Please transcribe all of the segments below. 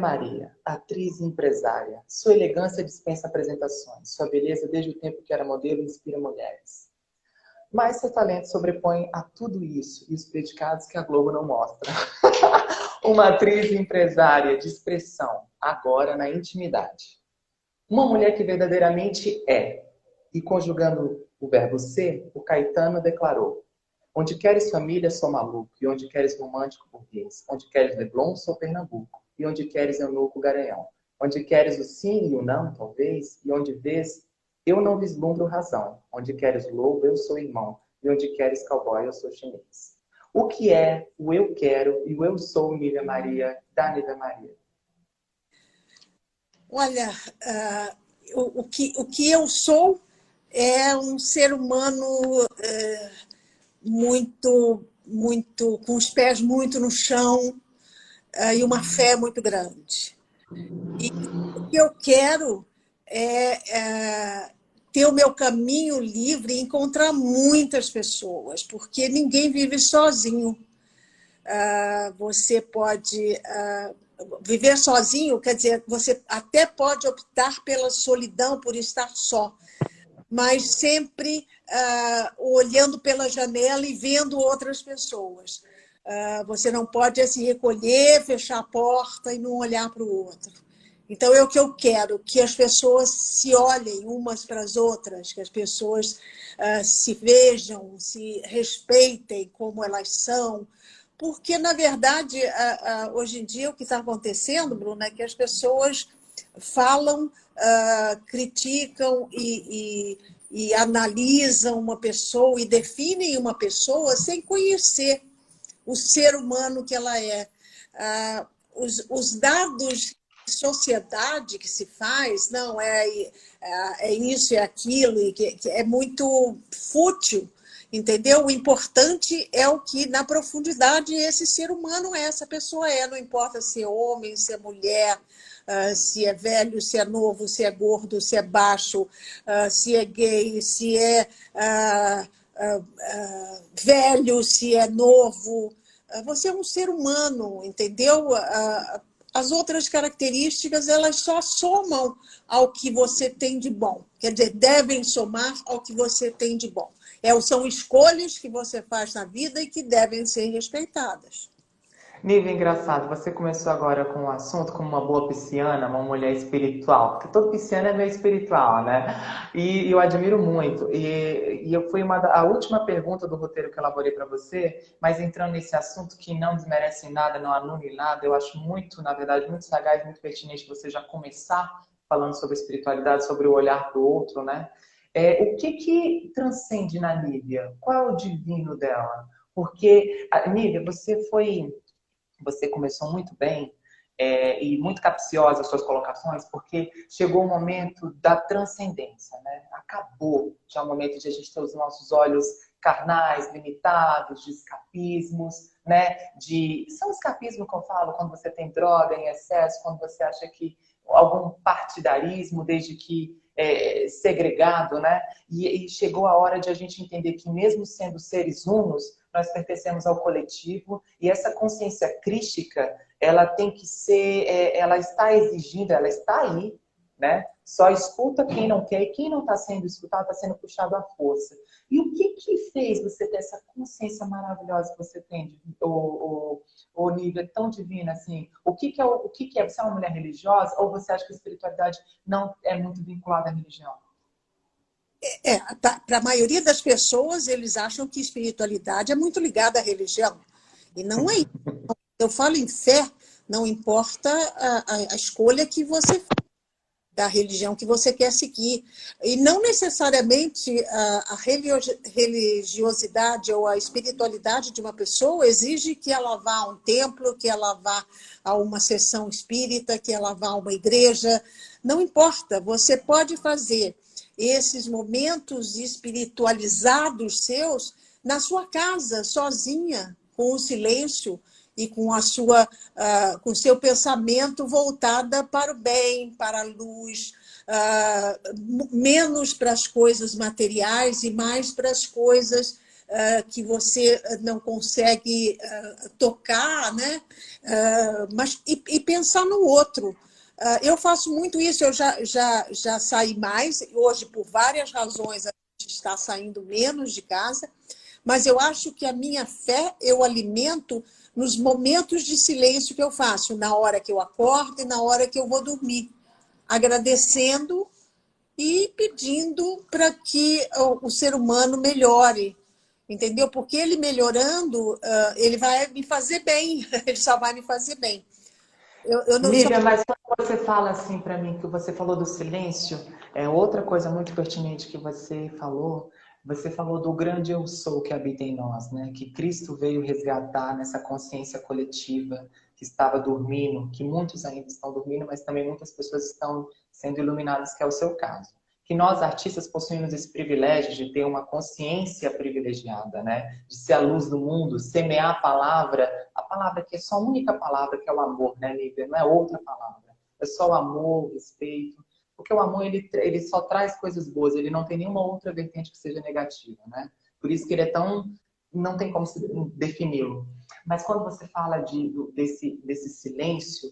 Maria, atriz e empresária. Sua elegância dispensa apresentações. Sua beleza, desde o tempo que era modelo, inspira mulheres. Mas seu talento sobrepõe a tudo isso e os predicados que a Globo não mostra. Uma atriz e empresária de expressão, agora na intimidade. Uma mulher que verdadeiramente é. E conjugando o verbo ser, o Caetano declarou: Onde queres família, sou maluco, e onde queres romântico, burguês. Onde queres Leblon, sou Pernambuco e onde queres eunuco garanhão. Onde queres o sim e o não, talvez, e onde vês, eu não vislumbro razão. Onde queres lobo, eu sou irmão, e onde queres cowboy, eu sou chinês. O que é o eu quero e o eu sou, Nívia Maria, da Nívia Maria? Olha, uh, o, o, que, o que eu sou é um ser humano uh, muito, muito, com os pés muito no chão, e uma fé muito grande. E o que eu quero é, é ter o meu caminho livre e encontrar muitas pessoas, porque ninguém vive sozinho. Uh, você pode uh, viver sozinho, quer dizer, você até pode optar pela solidão, por estar só, mas sempre uh, olhando pela janela e vendo outras pessoas. Uh, você não pode se assim, recolher, fechar a porta e não olhar para o outro. Então, é o que eu quero, que as pessoas se olhem umas para as outras, que as pessoas uh, se vejam, se respeitem como elas são, porque, na verdade, uh, hoje em dia, o que está acontecendo, Bruna, é que as pessoas falam, criticam e, e, e analisam uma pessoa e definem uma pessoa sem conhecer o ser humano que ela é. Ah, os, os dados de sociedade que se faz, não, é, é, é isso, é aquilo, e que, que é muito fútil, entendeu? O importante é o que, na profundidade, esse ser humano é, essa pessoa é, não importa se é homem, se é mulher, Uh, se é velho, se é novo, se é gordo, se é baixo, uh, se é gay, se é uh, uh, uh, velho, se é novo. Uh, você é um ser humano, entendeu? as outras características elas só somam ao que você tem de bom. Quer dizer, devem somar ao que você tem de bom. É, são escolhas que você faz na vida e que devem ser respeitadas. Nível engraçado, você começou agora com um assunto como uma boa pisciana, uma mulher espiritual, porque todo pisciano é meio espiritual, né? E, eu admiro muito. E, e eu fui uma a última pergunta do roteiro que eu elaborei para você, mas entrando nesse assunto que não desmerece nada, não anule nada, eu acho muito, na verdade, muito sagaz, muito pertinente você já começar falando sobre espiritualidade, sobre o olhar para o outro, né? É, o que que transcende na Nívia? Qual é o divino dela? Porque, Nívia, você foi você começou muito bem é, e muito capciosa as suas colocações, porque chegou o momento da transcendência, né? Acabou já o momento de a gente ter os nossos olhos carnais, limitados, de escapismos, né? De são escapismo que eu falo quando você tem droga em excesso, quando você acha que algum partidarismo, desde que é, segregado, né? E, e chegou a hora de a gente entender que mesmo sendo seres unos, nós pertencemos ao coletivo e essa consciência crística, ela tem que ser, é, ela está exigindo, ela está aí, né? Só escuta quem não quer e quem não está sendo escutado está sendo puxado à força. E o que que fez você ter essa consciência maravilhosa que você tem, o, o, tão divino assim? O que que é o que que é? Você é uma mulher religiosa ou você acha que a espiritualidade não é muito vinculada à religião? É, para a maioria das pessoas, eles acham que espiritualidade é muito ligada à religião. E não é isso. Eu falo em fé, não importa a, a, a escolha que você faz da religião que você quer seguir. E não necessariamente a, a religiosidade ou a espiritualidade de uma pessoa exige que ela vá a um templo, que ela vá a uma sessão espírita, que ela vá a uma igreja. Não importa, você pode fazer esses momentos espiritualizados seus na sua casa, sozinha, com o silêncio e com a sua uh, com seu pensamento voltada para o bem, para a luz, uh, menos para as coisas materiais e mais para as coisas que você não consegue tocar, né? mas e, e pensar no outro. Eu faço muito isso, eu já, já, já saí mais, hoje por várias razões a gente está saindo menos de casa, mas eu acho que a minha fé eu alimento nos momentos de silêncio que eu faço, na hora que eu acordo e na hora que eu vou dormir, agradecendo e pedindo para que o, ser humano melhore, entendeu? Porque ele melhorando, ele vai me fazer bem, ele só vai me fazer bem. Eu, eu não Lívia, só... mas quando você fala assim para mim, que você falou do silêncio, é outra coisa muito pertinente que você falou, você falou do grande eu sou que habita em nós, né? Que Cristo veio resgatar nessa consciência coletiva que estava dormindo, que muitos ainda estão dormindo, mas também muitas pessoas estão sendo iluminadas, que é o seu caso. Que nós artistas possuímos esse privilégio de ter uma consciência privilegiada, né? De ser a luz do mundo, semear a palavra, a palavra que é só a única palavra que é o amor, né, Lívia? Não é outra palavra. É só o amor, o respeito, porque o amor ele, ele só traz coisas boas, ele não tem nenhuma outra vertente que seja negativa, né? Por isso que ele é tão não tem como defini-lo. Mas quando você fala de, desse, desse silêncio,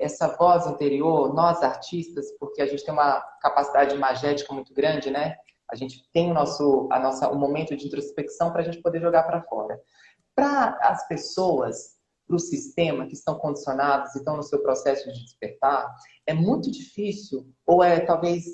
essa voz interior, nós artistas, porque a gente tem uma capacidade imagética muito grande, né? A gente tem o nosso, a nossa, um momento de introspecção para a gente poder jogar para fora. Para as pessoas para o sistema que estão condicionados e estão no seu processo de despertar, é muito difícil, ou é talvez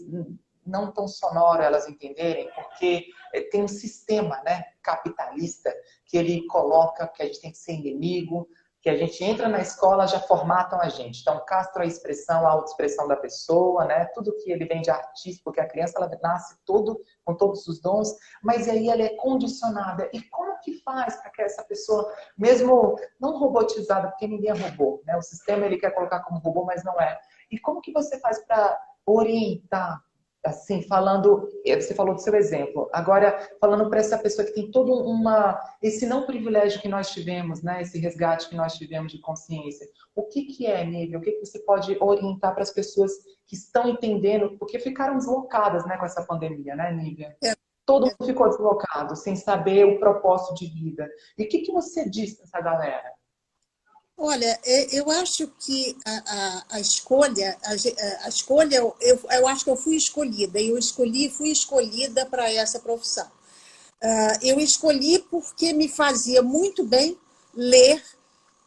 não tão sonoro elas entenderem, porque é, tem um sistema né, capitalista que ele coloca que a gente tem que ser inimigo, que a gente entra na escola já formatam a gente. Então, castro a expressão, a autoexpressão da pessoa, né? Tudo que ele vem de artista, porque a criança ela nasce todo com todos os dons, mas aí ela é condicionada. E como que faz para que essa pessoa, mesmo não robotizada, porque ninguém é robô, né? O sistema ele quer colocar como robô, mas não é. E como que você faz para orientar assim, falando, eh, você falou do seu exemplo, agora falando para essa pessoa que tem todo uma, esse não privilégio que nós tivemos, né, esse resgate que nós tivemos de consciência, o que que é, Nívia? O que que você pode orientar para as pessoas que estão entendendo, porque ficaram deslocadas, né, com essa pandemia, né, Nívia? É. Todo mundo ficou deslocado, sem saber o propósito de vida. E o que que você diz para essa galera? Olha, é, eu acho que a, a, a escolha, a, a, escolha, eu, eu acho que eu fui escolhida, eu escolhi, fui escolhida para essa profissão. Uh, eu escolhi porque me fazia muito bem ler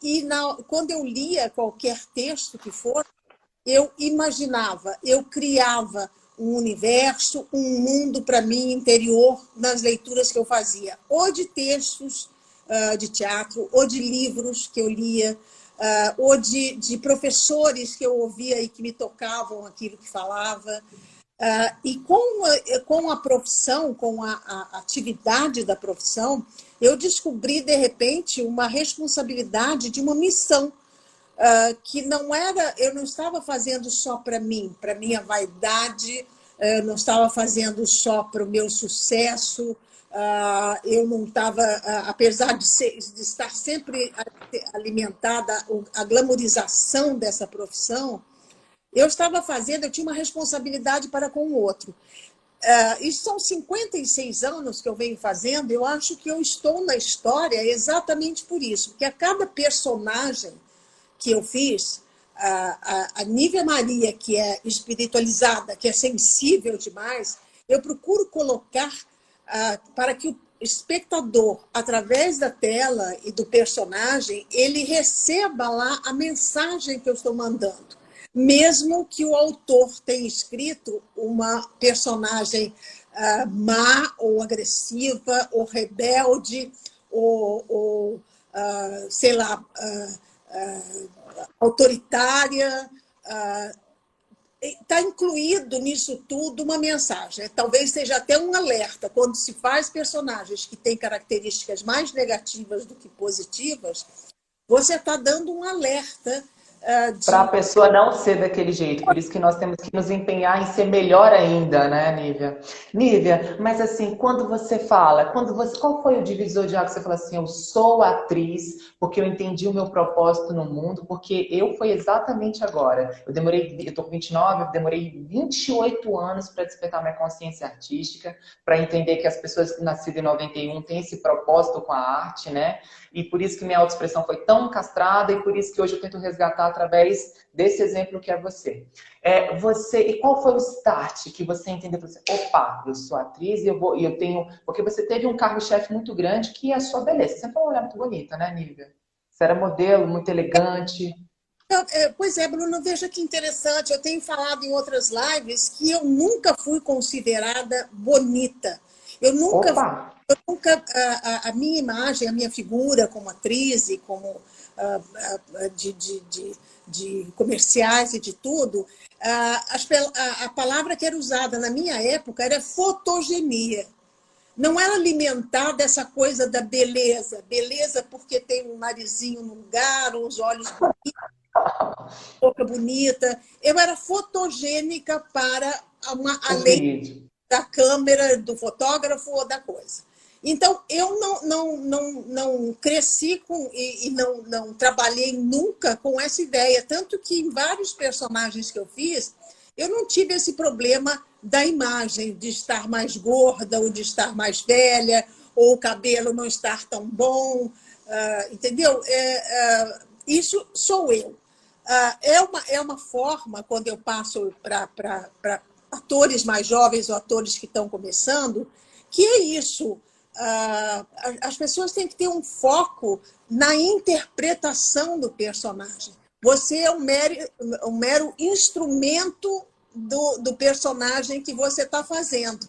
e na, quando eu lia qualquer texto que for, eu imaginava, eu criava um universo, um mundo para mim interior nas leituras que eu fazia, ou de textos uh, de teatro, ou de livros que eu lia, uh, ou de, de professores que eu ouvia e que me tocavam aquilo que falava. Uh, e com a, com a profissão, com a, a, atividade da profissão, eu descobri, de repente, uma responsabilidade de uma missão. Uh, que não era, eu não estava fazendo só para mim, para minha vaidade, eu não estava fazendo só para o meu sucesso, eu não estava, uh, apesar de, ser, de, estar sempre alimentada a glamorização dessa profissão, eu estava fazendo, eu tinha uma responsabilidade para com o outro. Uh, isso são 56 anos que eu venho fazendo, eu acho que eu estou na história exatamente por isso, porque a cada personagem que eu fiz, a, a Nívia Maria, que é espiritualizada, que é sensível demais, eu procuro colocar ah, para que o espectador, através da tela e do personagem, ele receba lá a mensagem que eu estou mandando. Mesmo que o autor tenha escrito uma personagem uh, má ou agressiva ou rebelde ou, ou uh, sei lá, uh, autoritária, está incluído nisso tudo uma mensagem. Talvez seja até um alerta. Quando se faz personagens que têm características mais negativas do que positivas, você está dando um alerta Uh, de... Para a pessoa não ser daquele jeito. Por isso que nós temos que nos empenhar em ser melhor ainda, né, Nívia? Nívia, mas assim, quando você fala, quando você, qual foi o divisor de água que você falou assim, eu sou atriz porque eu entendi o meu propósito no mundo, porque eu foi exatamente agora. Eu demorei, eu tô com 29, eu demorei 28 anos para despertar minha consciência artística, para entender que as pessoas nascidas em 91 têm esse propósito com a arte, né? E por isso que minha autoexpressão foi tão castrada e por isso que hoje eu tento resgatar através desse exemplo que é você. É, você e qual foi o start que você entendeu? Você, Opa, eu sou atriz e eu vou e eu tenho porque você teve um cargo-chefe muito grande que é a sua beleza. Você foi uma mulher muito bonita, né, Nívia? Você era modelo, muito elegante. É, pois é, Bruno, veja que interessante. Eu tenho falado em outras lives que eu nunca fui considerada bonita. Eu nunca, eu nunca a, a, minha imagem, a minha figura como atriz e como de, de, de, de, comerciais e de tudo, a, a palavra que era usada na minha época era fotogenia. Não era alimentar dessa coisa da beleza. Beleza porque tem um narizinho no lugar, os olhos bonitos, boca bonita. Eu era fotogênica para uma, além da câmera, do fotógrafo ou da coisa. Então, eu não, não, não, não cresci com, e, e, não, não trabalhei nunca com essa ideia. Tanto que em vários personagens que eu fiz, eu não tive esse problema da imagem, de estar mais gorda ou de estar mais velha, ou o cabelo não estar tão bom, uh, entendeu? É, uh, isso sou eu. Uh, é, uma, é uma forma, quando eu passo para atores mais jovens ou atores que estão começando, que é isso uh, as pessoas têm que ter um foco na interpretação do personagem. Você é um mero, um mero instrumento do, do personagem que você está fazendo.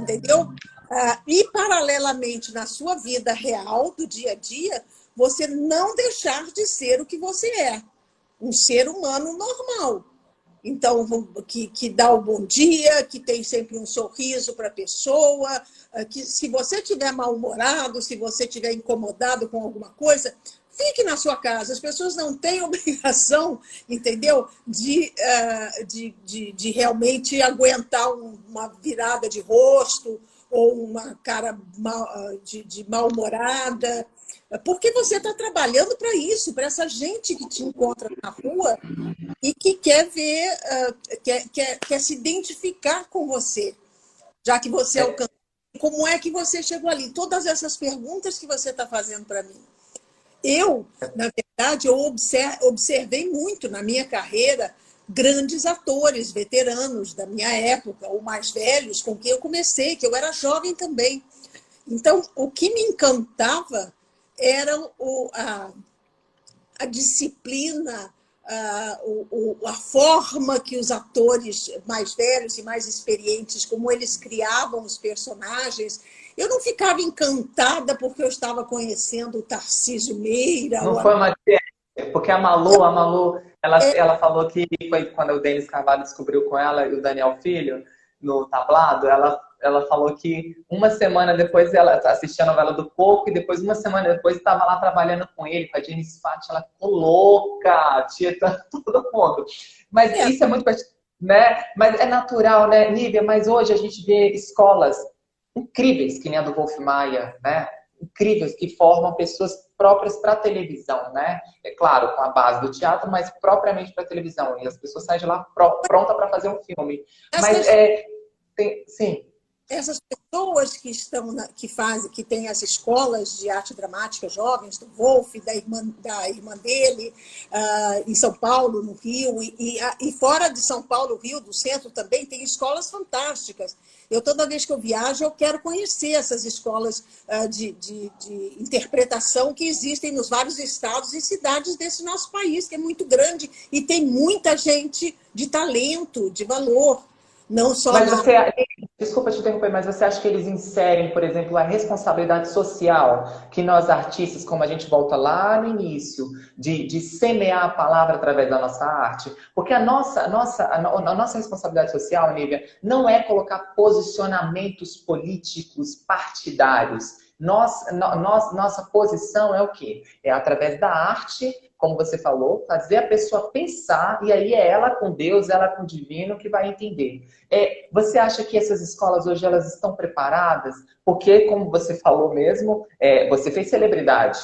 Entendeu? Uh, e, paralelamente, na sua vida real, do dia a dia, você não deixar de ser o que você é. Um ser humano normal. Então, que, que dá o bom dia, que tem sempre um sorriso para a pessoa, ah, que se você estiver mal-humorado, se você estiver incomodado com alguma coisa, fique na sua casa. As pessoas não têm obrigação, entendeu? De, uh, de, de, de, realmente aguentar uma virada de rosto ou uma cara ah, de, de mal-humorada. Porque você está trabalhando para isso, para essa gente que te encontra na rua e que quer ver, uh, quer, quer, quer se identificar com você, já que você é. alcançou como é que você chegou ali? Todas essas perguntas que você está fazendo para mim. Eu, na verdade, eu observei muito na minha carreira grandes atores, veteranos da minha época, ou mais velhos, com quem eu comecei, que eu era jovem também. Então, o que me encantava era o, a, a disciplina, a, o, a forma que os atores mais velhos e mais experientes, como eles criavam os personagens. Eu não ficava encantada porque eu estava conhecendo o Tarcísio Meira. Não foi uma porque a Malu, a Malu, ela, é... ela falou que foi quando o Denis Carvalho descobriu com ela e o Daniel Filho no tablado, ela ela falou que uma semana depois ela assistia a novela do Coco e depois, uma semana depois, estava lá trabalhando com ele, com a Jenny Sfat, ela ficou louca, tinha todo mundo. Mas é. isso é muito... Né? Mas é natural, né, Nívia? Mas hoje a gente vê escolas incríveis, que nem a do Wolf Maia, né? Incríveis, que formam pessoas próprias para televisão, né? É claro, com a base do teatro, mas propriamente para televisão. E as pessoas saem de lá pronta para fazer um filme. Mas, é, tem, sim essas pessoas que estão na, que fazem que têm as escolas de arte dramática jovens do Wolf da irmã da irmã dele uh, em São Paulo no Rio e, e, e, fora de São Paulo Rio do centro também tem escolas fantásticas. Eu toda vez que eu viajo eu quero conhecer essas escolas uh, de, de, de interpretação que existem nos vários estados e cidades desse nosso país que é muito grande e tem muita gente de talento de valor não só mas na... você, desculpa te interromper, mas você acha que eles inserem, por exemplo, a responsabilidade social que nós artistas, como a gente volta lá no início, de, de semear a palavra através da nossa arte? Porque a nossa, a nossa, a, a nossa responsabilidade social, Nívia, não é colocar posicionamentos políticos partidários Nós, nós, nossa posição é o quê? É através da arte, como você falou, fazer a pessoa pensar, e aí é ela com Deus, ela com o divino que vai entender. É, você acha que essas escolas hoje elas estão preparadas? Porque, como você falou mesmo, é, você fez celebridade.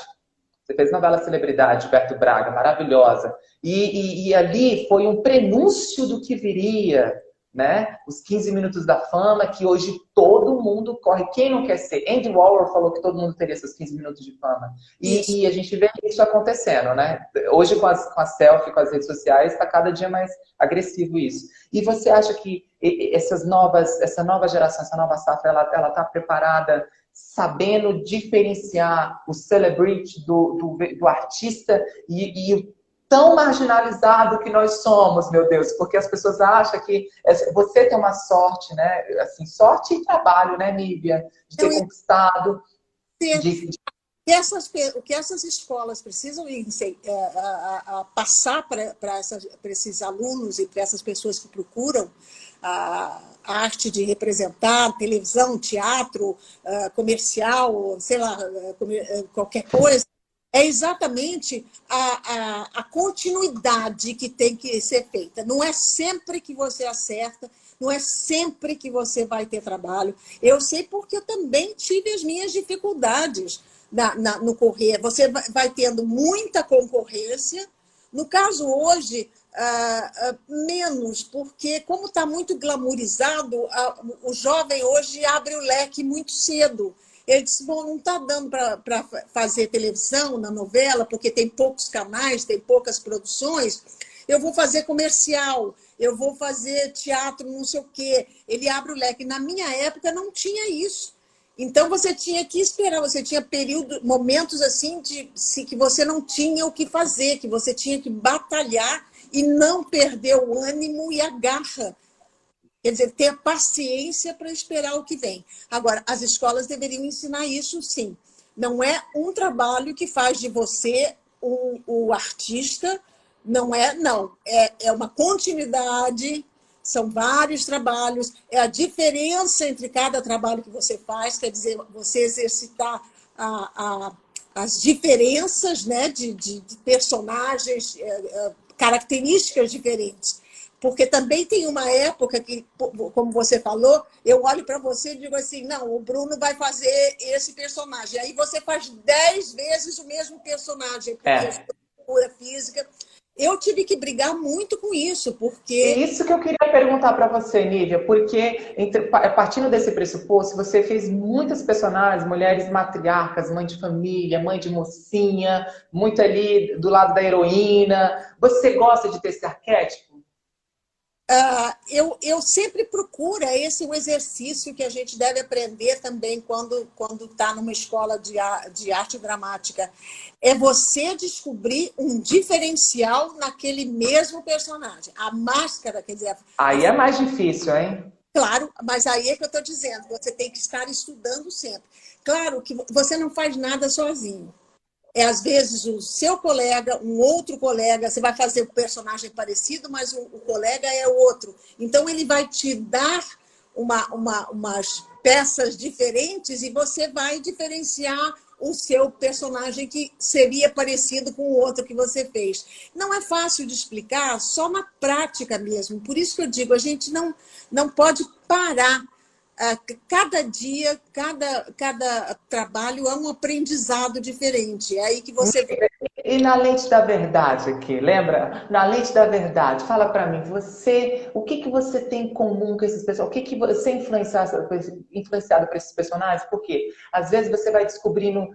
Você fez novela Celebridade, Berto Braga, maravilhosa. E, e, e ali foi um prenúncio do que viria né? Os 15 minutos da fama, que hoje todo mundo corre. Quem não quer ser? Andy Warhol falou que todo mundo teria seus 15 minutos de fama. E, e a gente vê isso acontecendo, né? Hoje, com as, com a selfie, com as redes sociais, está cada dia mais agressivo isso. E você acha que essas novas, essa nova geração, essa nova safra, ela está preparada sabendo diferenciar o celebrity do, do, do artista e, e, tão marginalizado que nós somos, meu Deus, porque as pessoas acham que você tem uma sorte, né? Assim, sorte e trabalho, né, Nívia? De ter Eu... conquistado. De, de... Essas, o que essas escolas precisam é, a, a, passar para esses alunos e para essas pessoas que procuram a, a arte de representar, televisão, teatro, uh, comercial, sei lá, uh, qualquer coisa, é exatamente a, a, a, continuidade que tem que ser feita. Não é sempre que você acerta, não é sempre que você vai ter trabalho. Eu sei porque eu também tive as minhas dificuldades na, na, no correr. Você vai, tendo muita concorrência. No caso hoje, Uh, uh, menos, porque como está muito glamourizado, uh, o jovem hoje abre o leque muito cedo. Ele disse: bom, não está dando para fazer televisão na novela, porque tem poucos canais, tem poucas produções. Eu vou fazer comercial, eu vou fazer teatro, não sei o quê. Ele abre o leque. Na minha época não tinha isso. Então você tinha que esperar, você tinha período, momentos assim de se, que você não tinha o que fazer, que você tinha que batalhar e não perder o ânimo e a garra Quer dizer, ter paciência para esperar o que vem. Agora, as escolas deveriam ensinar isso sim. Não é um trabalho que faz de você o, o artista, não é, não. É, é uma continuidade, são vários trabalhos, é a diferença entre cada trabalho que você faz, quer dizer, você exercitar a, a, as diferenças né, de, de, de personagens, é, é, características diferentes. Porque também tem uma época que, como você falou, eu olho para você e digo assim: não, o Bruno vai fazer esse personagem. Aí você faz dez vezes o mesmo personagem, porque é. figura física. Eu tive que brigar muito com isso, porque. É isso que eu queria perguntar para você, Nívia, porque entre, partindo desse pressuposto, você fez muitas personagens, mulheres matriarcas, mãe de família, mãe de mocinha, muito ali do lado da heroína. Você gosta de ter esse arquétipo? Uh, eu, eu sempre procuro, é esse o exercício que a gente deve aprender também quando está numa escola de, de arte dramática. É você descobrir um diferencial naquele mesmo personagem. A máscara, quer dizer. Aí é mais difícil, hein? Claro, mas aí é que eu estou dizendo, você tem que estar estudando sempre. Claro que você não faz nada sozinho é às vezes o seu colega, um outro colega, você vai fazer um personagem parecido, mas o, o colega é outro. Então ele vai te dar uma, uma, umas peças diferentes e você vai diferenciar o seu personagem que seria parecido com o outro que você fez. Não é fácil de explicar, só na prática mesmo. Por isso que eu digo, a gente não, não pode parar cada dia, cada, cada trabalho é um aprendizado diferente. É aí que você. E na lente da verdade aqui, lembra? Na lente da verdade, fala para mim, você, o que, que você tem em comum com esses personagens? O que, que você é influenciado, influenciado por esses personagens? Porque às vezes você vai descobrindo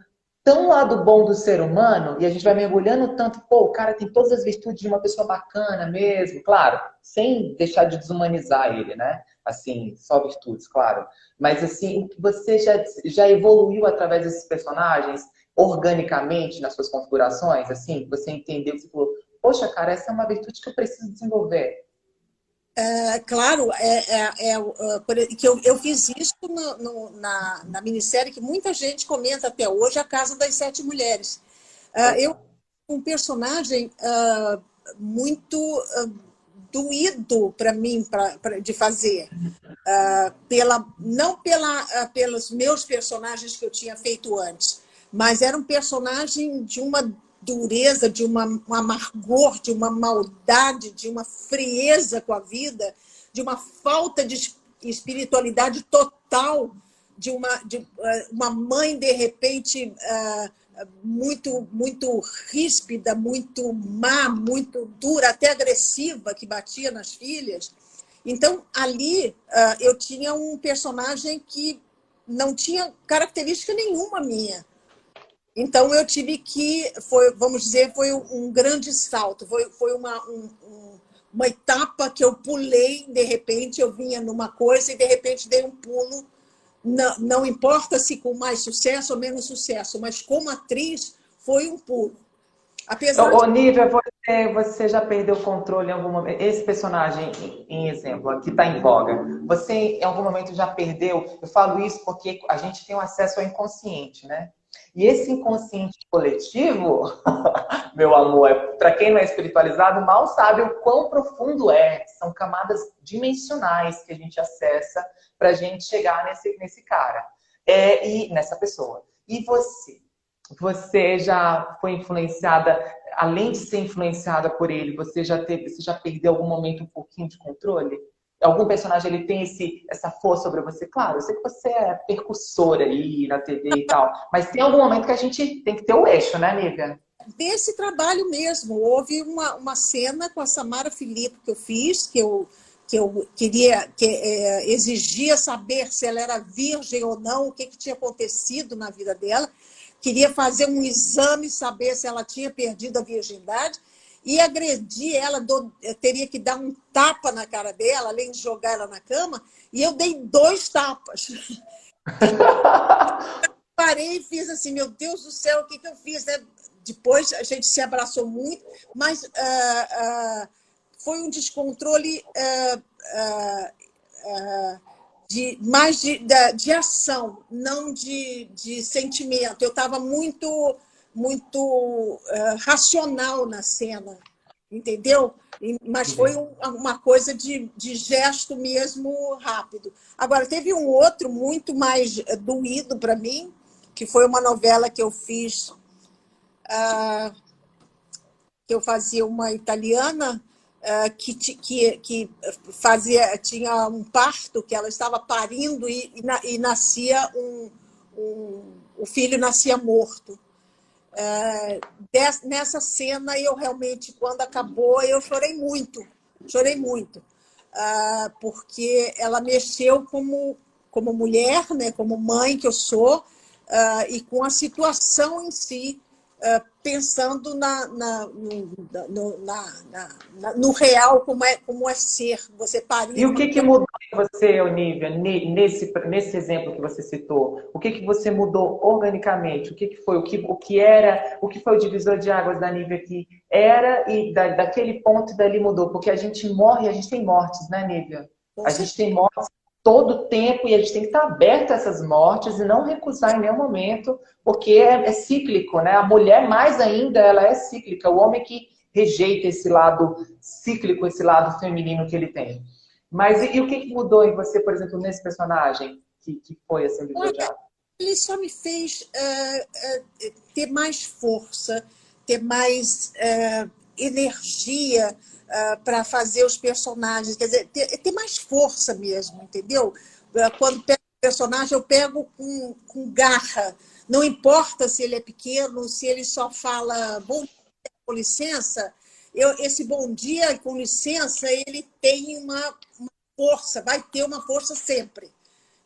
tão lado bom do ser humano e a gente vai mergulhando tanto, pô, o cara tem todas as virtudes de uma pessoa bacana mesmo, claro, sem deixar de desumanizar ele, né? Assim, só virtudes, claro. Mas assim, você já, já evoluiu através desses personagens organicamente nas suas configurações, assim, você entendeu, você falou, poxa, cara, essa é uma virtude que eu preciso desenvolver. É, claro, é, é, é, é que eu, eu fiz isso no, no, na, na minissérie que muita gente comenta até hoje, A Casa das Sete Mulheres. Uh, eu um personagem uh, muito uh, doído para mim pra, pra, de fazer. Uh, pela, não pela, uh, pelos meus personagens que eu tinha feito antes, mas era um personagem de uma dureza, de uma, um amargor, de uma maldade, de uma frieza com a vida, de uma falta de espiritualidade total, de uma, de, uh, uma mãe, de repente, muito, muito ríspida, muito má, muito dura, até agressiva, que batia nas filhas. Então, ali uh, eu tinha um personagem que não tinha característica nenhuma minha. Então, eu tive que, foi, vamos dizer, foi um grande salto, foi, foi uma, um, uma etapa que eu pulei, de repente eu vinha numa coisa e de repente dei um pulo não, não importa se com mais sucesso ou menos sucesso, mas como atriz foi um pulo. Apesar então, de... Nívia, você, você já perdeu o controle em algum momento? Esse personagem, em exemplo, que está em voga, você em algum momento já perdeu? Eu falo isso porque a gente tem um acesso ao inconsciente, né? E esse inconsciente coletivo, meu amor, é, para quem não é espiritualizado, mal sabe o quão profundo é. São camadas dimensionais que a gente acessa para a gente chegar nesse, nesse cara é, e nessa pessoa. E você? Você já foi influenciada, além de ser influenciada por ele, você já teve, você já perdeu algum momento um pouquinho de controle? Algum personagem ele tem esse, essa força sobre você? Claro, eu sei que você é percussora aí na TV e tal, mas tem algum momento que a gente tem que ter o eixo, né, Nívia? Desse trabalho mesmo. Houve uma, uma cena com a Samara Filipe que eu fiz, que eu que eu queria, que é, exigia saber se ela era virgem ou não, o que, que tinha acontecido na vida dela. Queria fazer um exame, saber se ela tinha perdido a virgindade e agredir ela, do, teria que dar um tapa na cara dela, além de jogar ela na cama, e eu dei dois tapas. Parei e fiz assim, meu Deus do céu, o que, que eu fiz? Né? Depois a gente se abraçou muito, mas uh, uh, foi um descontrole uh, de, mais de, de, de, ação, não de, de sentimento. Eu estava muito, muito racional na cena, entendeu? Mas foi um, uma coisa de, de gesto mesmo rápido. Agora, teve um outro muito mais doído para mim, que foi uma novela que eu fiz, que eu fazia uma italiana, ah, que, que, que fazia, tinha um parto, que ela estava parindo e, e, nascia um, um, o filho nascia morto. Uh, nessa cena eu realmente, quando acabou, eu chorei muito, chorei muito, uh, porque ela mexeu como, como mulher, né, como mãe que eu sou, uh, e com a situação em si, pensando na, na, no, na, no, real, como é, como é ser, você parir. E o que, que mudou em você, Olivia, nesse, nesse exemplo que você citou? O que, que você mudou organicamente? O que, que foi? O que, o que era, o que foi o divisor de águas da Nívia que era e da, daquele ponto dali mudou? Porque a gente morre, a gente tem mortes, né, Nívia? A gente tem mortes todo o tempo e a gente tem que estar aberto a essas mortes e não recusar em nenhum momento, porque é, é, cíclico, né? A mulher mais ainda, ela é cíclica. O homem que rejeita esse lado cíclico, esse lado feminino que ele tem. Mas e, e o que, que, mudou em você, por exemplo, nesse personagem que, que foi assim, Olha, Ele só me fez uh, uh, ter mais força, ter mais uh, energia, uh, para fazer os personagens, quer dizer, ter, ter mais força mesmo, entendeu? Uh, quando pego o personagem, eu pego com, com garra. Não importa se ele é pequeno, se ele só fala bom dia, com licença. Eu, esse bom dia, com licença, ele tem uma, uma força, vai ter uma força sempre.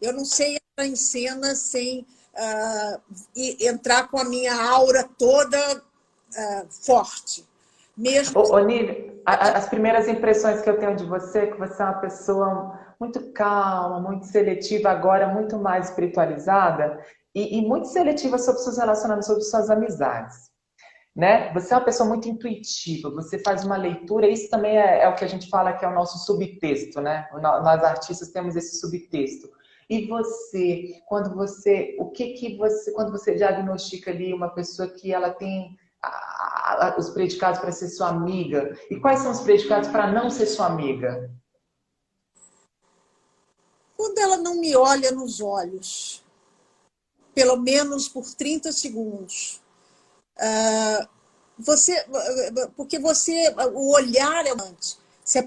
Eu não sei entrar em cena sem uh, entrar com a minha aura toda uh, forte. Mesmo. Ô, Nívia, as primeiras impressões que eu tenho de você é que você é uma pessoa muito calma, muito seletiva, agora muito mais espiritualizada e, e muito seletiva sobre seus relacionamentos, sobre suas amizades. Né? Você é uma pessoa muito intuitiva, você faz uma leitura, isso também é, é, o que a gente fala que é o nosso subtexto, né? Nós artistas temos esse subtexto. E você, quando você, o que que você, quando você diagnostica ali uma pessoa que ela tem os predicados para ser sua amiga? E quais são os predicados para não ser sua amiga? Quando ela não me olha nos olhos, pelo menos por 30 segundos. Uh, você, porque você, o olhar é antes. Se a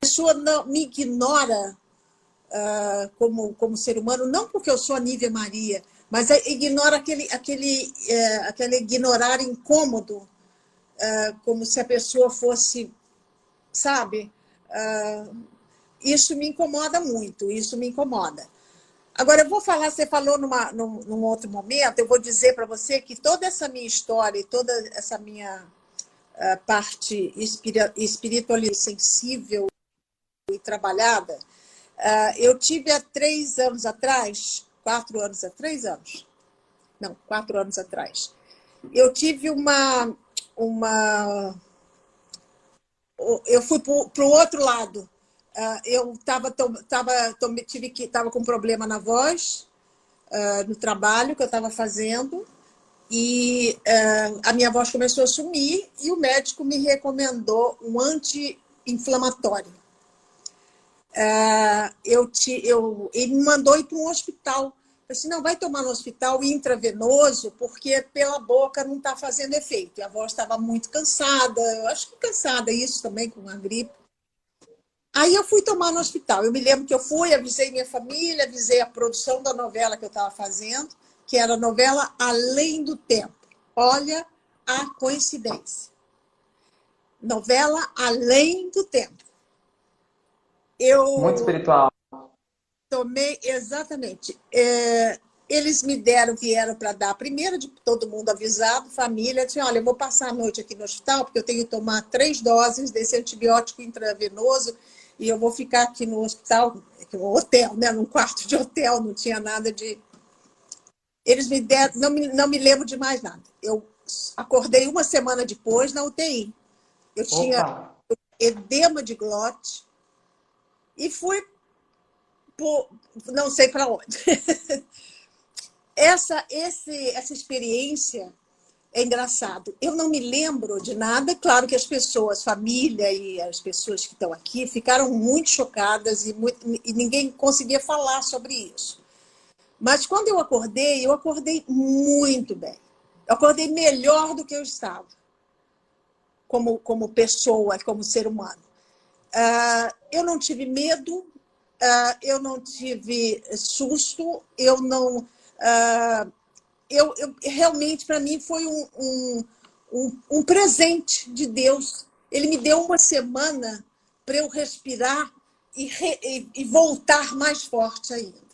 pessoa não me ignora uh, como, como ser humano, não porque eu sou a Nívia Maria, mas ignora aquele, aquele, uh, aquele ignorar incômodo, uh, como se a pessoa fosse, sabe? isso me incomoda muito, isso me incomoda. Agora, eu vou falar, você falou numa, num, num outro momento, eu vou dizer para você que toda essa minha história e toda essa minha uh, parte espiritual e sensível e trabalhada, uh, eu tive há três anos atrás, quatro anos, há três anos, não, quatro anos atrás, eu tive uma, uma eu fui para o outro lado. Uh, eu estava tava, tive que estava com problema na voz uh, no trabalho que eu estava fazendo e uh, a minha voz começou a sumir e o médico me recomendou um anti-inflamatório. Eu te, eu, ele me mandou ir para um hospital. Eu disse, não, vai tomar no hospital intravenoso, porque pela boca não está fazendo efeito. E a voz estava muito cansada, eu acho que cansada, isso também com a gripe. Aí eu fui tomar no hospital. Eu me lembro que eu fui, avisei minha família, avisei a produção da novela que eu estava fazendo, que era a novela Além do Tempo. Olha a coincidência. Novela Além do Tempo. Eu Muito espiritual. Tomei, exatamente. É, eles me deram, vieram para dar, primeiro de todo mundo avisado, família, disse, olha, eu vou passar a noite aqui no hospital, porque eu tenho que tomar três doses desse antibiótico intravenoso e eu vou ficar aqui no hospital, no hotel, né? num quarto de hotel, não tinha nada de. Eles me deram, não me, não me lembro de mais nada. Eu acordei uma semana depois na UTI. Eu Opa. tinha edema de glote e fui por, não sei para onde. essa, esse, essa experiência é engraçado. Eu não me lembro de nada. Claro que as pessoas, família e as pessoas que estão aqui ficaram muito chocadas e, muito, e ninguém conseguia falar sobre isso. Mas quando eu acordei, eu acordei muito bem. Eu acordei melhor do que eu estava, como, como pessoa, como ser humano. Uh, eu não tive medo, uh, eu não tive susto, eu não. Uh, eu, eu realmente, para mim, foi um, um, um, um, presente de Deus. Ele me deu uma semana para eu respirar e, re, e, voltar mais forte ainda.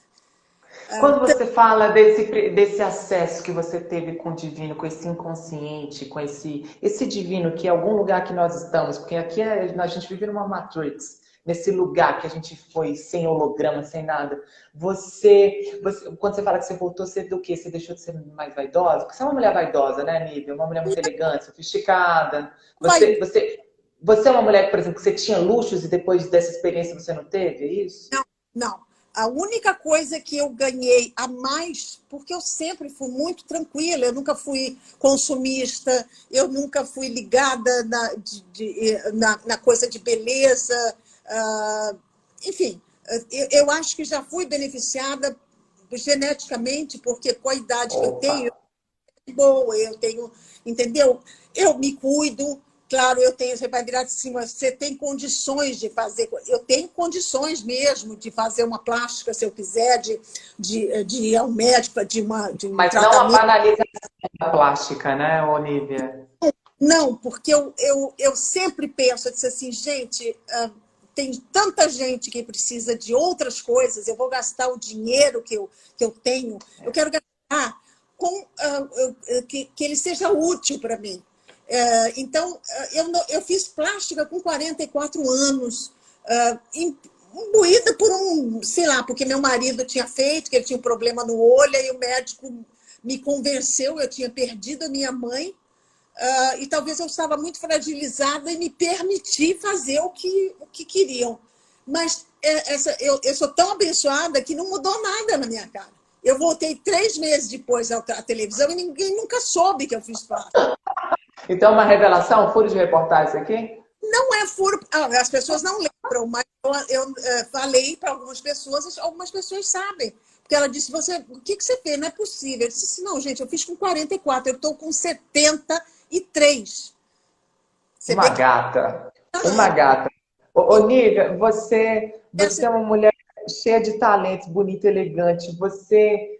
Quando você fala desse, desse acesso que você teve com o divino, com esse inconsciente, com esse, esse divino que é algum lugar que nós estamos, porque aqui é, a gente vive numa matrix, nesse lugar que a gente foi sem holograma, sem nada. Você, você, quando você fala que você voltou, você do quê? Você deixou de ser mais vaidosa? Porque você é uma mulher vaidosa, né, Nívia? Uma mulher muito elegante, sofisticada. Você, você, você é uma mulher, por exemplo, que você tinha luxos e depois dessa experiência você não teve, é isso? Não, não. A única coisa que eu ganhei a mais, porque eu sempre fui muito tranquila, eu nunca fui consumista, eu nunca fui ligada na, de, de, na, na coisa de beleza, Uh, enfim, eu, eu, acho que já fui beneficiada geneticamente, porque com a idade Opa. que eu tenho, boa, eu tenho, entendeu? Eu me cuido, claro, eu tenho, você vai virar de cima, você tem condições de fazer, eu tenho condições mesmo de fazer uma plástica, se eu quiser, de, de, de ir ao médico, de uma. De um Mas tratamento. não a banalização da plástica, né, Olivia? Não, porque eu, eu, eu sempre penso, eu disse assim, gente, uh, tem tanta gente que precisa de outras coisas, eu vou gastar o dinheiro que eu, que eu tenho, eu quero gastar com uh, que, que ele seja útil para mim. Uh, então, eu, eu fiz plástica com 44 anos, imbuída por um, sei lá, porque meu marido tinha feito, que ele tinha um problema no olho, e o médico me convenceu, eu tinha perdido a minha mãe, Uh, e talvez eu estava muito fragilizada e me permiti fazer o que, o que queriam. Mas é, essa, eu, eu sou tão abençoada que não mudou nada na minha cara. Eu voltei três meses depois à, à televisão e ninguém nunca soube que eu fiz parte. Então, uma revelação, furo de reportagem aqui? Não é furo, ah, as pessoas não lembram, mas eu, eu é, falei para algumas pessoas, algumas pessoas sabem. Porque ela disse, você, o que, que você fez? Não é possível. Eu disse não, gente, eu fiz com 44, eu estou com 73. Você uma gata. Que... Uma gata. Ô, Nívia, você, você é uma mulher cheia de talentos, bonita, elegante. Você.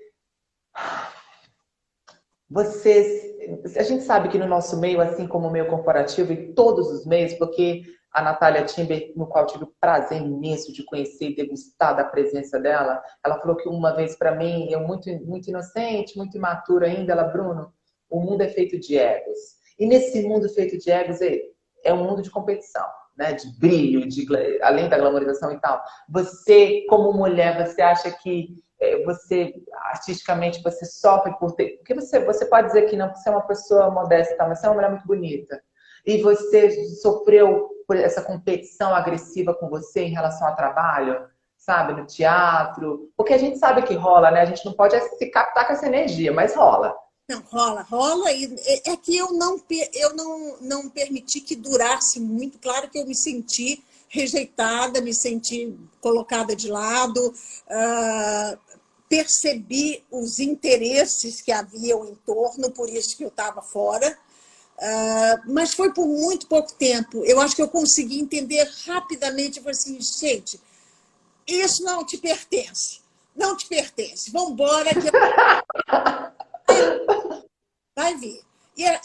Você. A gente sabe que no nosso meio, assim como o meio corporativo e todos os meios, porque a Natália Timber, no qual tive o prazer imenso de conhecer e degustar da presença dela, ela falou que uma vez para mim, eu muito, muito inocente, muito imatura ainda, ela, Bruno, o mundo é feito de egos. E nesse mundo feito de egos, é, é um mundo de competição né, de brilho, de, além da glamorização e tal. Você, como mulher, você acha que é, você, artisticamente, você sofre por ter... Porque você, você pode dizer que não, você é uma pessoa modesta, mas você é uma mulher muito bonita. E você sofreu por essa competição agressiva com você em relação ao trabalho? Sabe, no teatro. Porque a gente sabe que rola, né? A gente não pode se captar com essa energia, mas rola. Não, rola, rola. E é que eu não, eu não, não permiti que durasse muito. Claro que eu me senti rejeitada, me senti colocada de lado, uh, percebi os interesses que haviam em torno, por isso que eu estava fora. Uh, mas foi por muito pouco tempo. Eu acho que eu consegui entender rapidamente. Eu falei assim, gente, isso não te pertence. Não te pertence. Vamos embora. Que... Vai vir. E, é,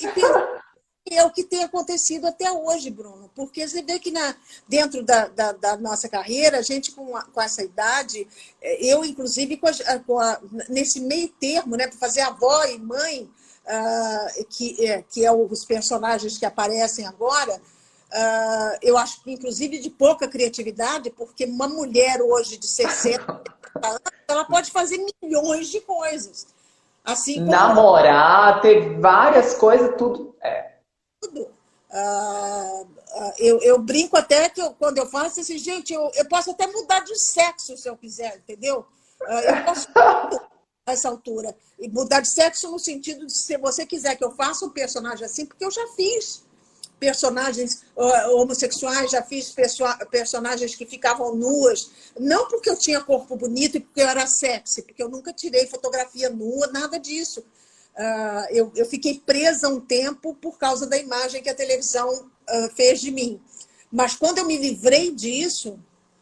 e é o que tem acontecido até hoje, Bruno, porque você vê que na, dentro da, da, da nossa carreira, a gente com, a, com essa idade, é, eu, inclusive, com a, com a, nesse meio termo, né, para fazer avó e mãe, uh, que, é, que é os personagens que aparecem agora, uh, eu acho que, inclusive, de pouca criatividade, porque uma mulher hoje de 60 anos, ela pode fazer milhões de coisas. Assim como... Namorar, ter várias coisas, tudo. É. Tudo. Uh, uh, eu, eu, brinco até que eu, quando eu faço assim, gente, eu, eu posso até mudar de sexo se eu quiser, entendeu? Uh, eu posso essa altura. E mudar de sexo no sentido de se você quiser que eu faça um personagem assim, porque eu já fiz personagens homossexuais, já fiz personagens que ficavam nuas, não porque eu tinha corpo bonito e porque eu era sexy, porque eu nunca tirei fotografia nua, nada disso. Uh, eu, fiquei presa um tempo por causa da imagem que a televisão uh, fez de mim. Mas quando eu me livrei disso,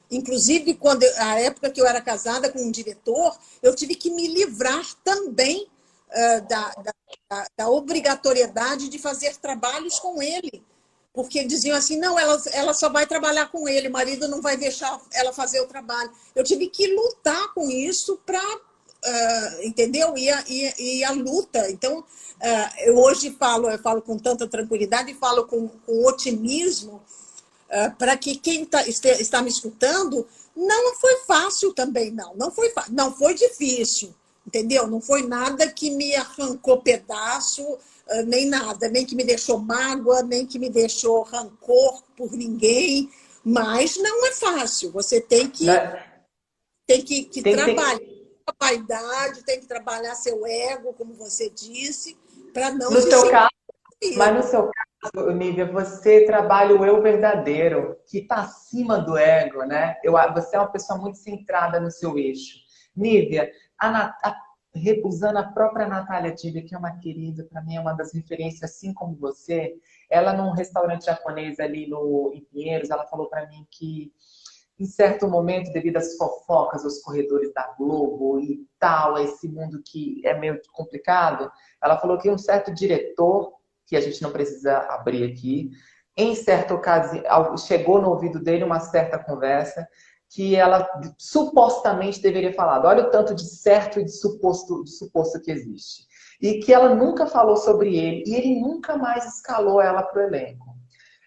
inclusive quando a época que eu era casada com um diretor, eu tive que me livrar também uh, da, da, da, obrigatoriedade de fazer trabalhos com ele. Porque diziam assim, não, ela, ela só vai trabalhar com ele, o marido não vai deixar ela fazer o trabalho. Eu tive que lutar com isso para Uh, entendeu? E a, e, e a, luta. Então, uh, eu hoje falo, eu falo com tanta tranquilidade e falo com, com otimismo para que quem tá, este, está me escutando não foi fácil também, não. Não foi, não foi difícil entendeu? Não foi nada que me arrancou pedaço, ah, nem nada, nem que me deixou mágoa, nem que me deixou rancor por ninguém, mas não é fácil. Você tem que, é... tem que, que tem, trabalhar tem... a vaidade, tem que trabalhar seu ego, como você disse, para não no seu caso, Mas no seu caso, Nívia, você trabalha o eu verdadeiro, que está acima do ego, né? Eu, você é uma pessoa muito centrada no seu eixo. Nívia, a, a, usando a própria Natália Diga, que é uma querida, para mim é uma das referências, assim como você, ela num restaurante japonês ali no, em Pinheiros, ela falou para mim que em certo momento, devido às fofocas, aos corredores da Globo e tal, esse mundo que é meio complicado, ela falou que um certo diretor, que a gente não precisa abrir aqui, em certa ocasião, chegou no ouvido dele uma certa conversa que ela supostamente deveria falar. Olha o tanto de certo e de suposto, de suposto que existe. E que ela nunca falou sobre ele, e ele nunca mais escalou ela para o elenco.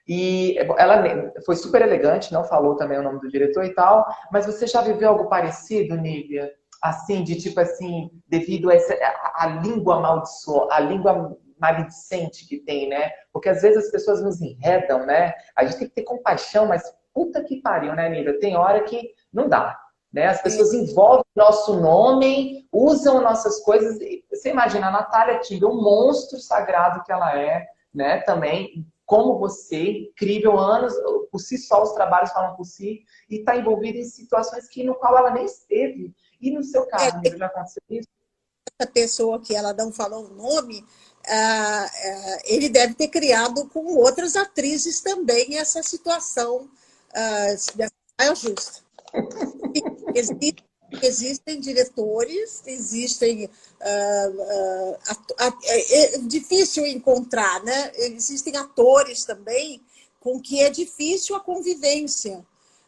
E ela foi super elegante, não falou também o nome do diretor e tal, mas você já viveu algo parecido, Nívia? Assim, de tipo assim, devido a, essa, a, a língua amaldiçoada, a língua maledicente que tem, né? Porque às vezes as pessoas nos enredam, né? A gente tem que ter compaixão, mas puta que pariu, né, Nívia? Tem hora que não dá. Né? As pessoas envolvem nosso nome, usam nossas coisas. Você imagina, a Natália Tiga, um monstro sagrado que ela é, né? Também como você, incrível, anos, por si só, os trabalhos falam por si, e está envolvida em situações que no qual ela nem esteve. E no seu caso, é, já aconteceu isso? Essa pessoa que ela não falou o nome, ah, ah, ele deve ter criado com outras atrizes também essa situação ah, é justa. Existem, existem diretores, existem. é, é difícil encontrar, né? Existem atores também com que é difícil a convivência.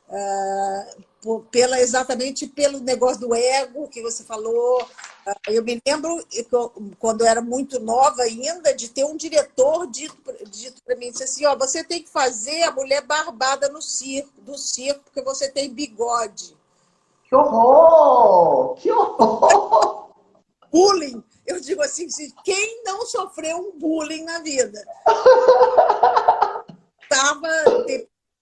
Uh, pela, exatamente pelo negócio do ego que você falou, ah, eu me lembro, quando eu era muito nova ainda, de ter um diretor dito, dito para mim, disse assim, ó, você tem que fazer a mulher barbada no circo, do circo, porque você tem bigode. Que horror! Que horror! Bullying. Eu digo assim, quem não sofreu um bullying na vida? Tava,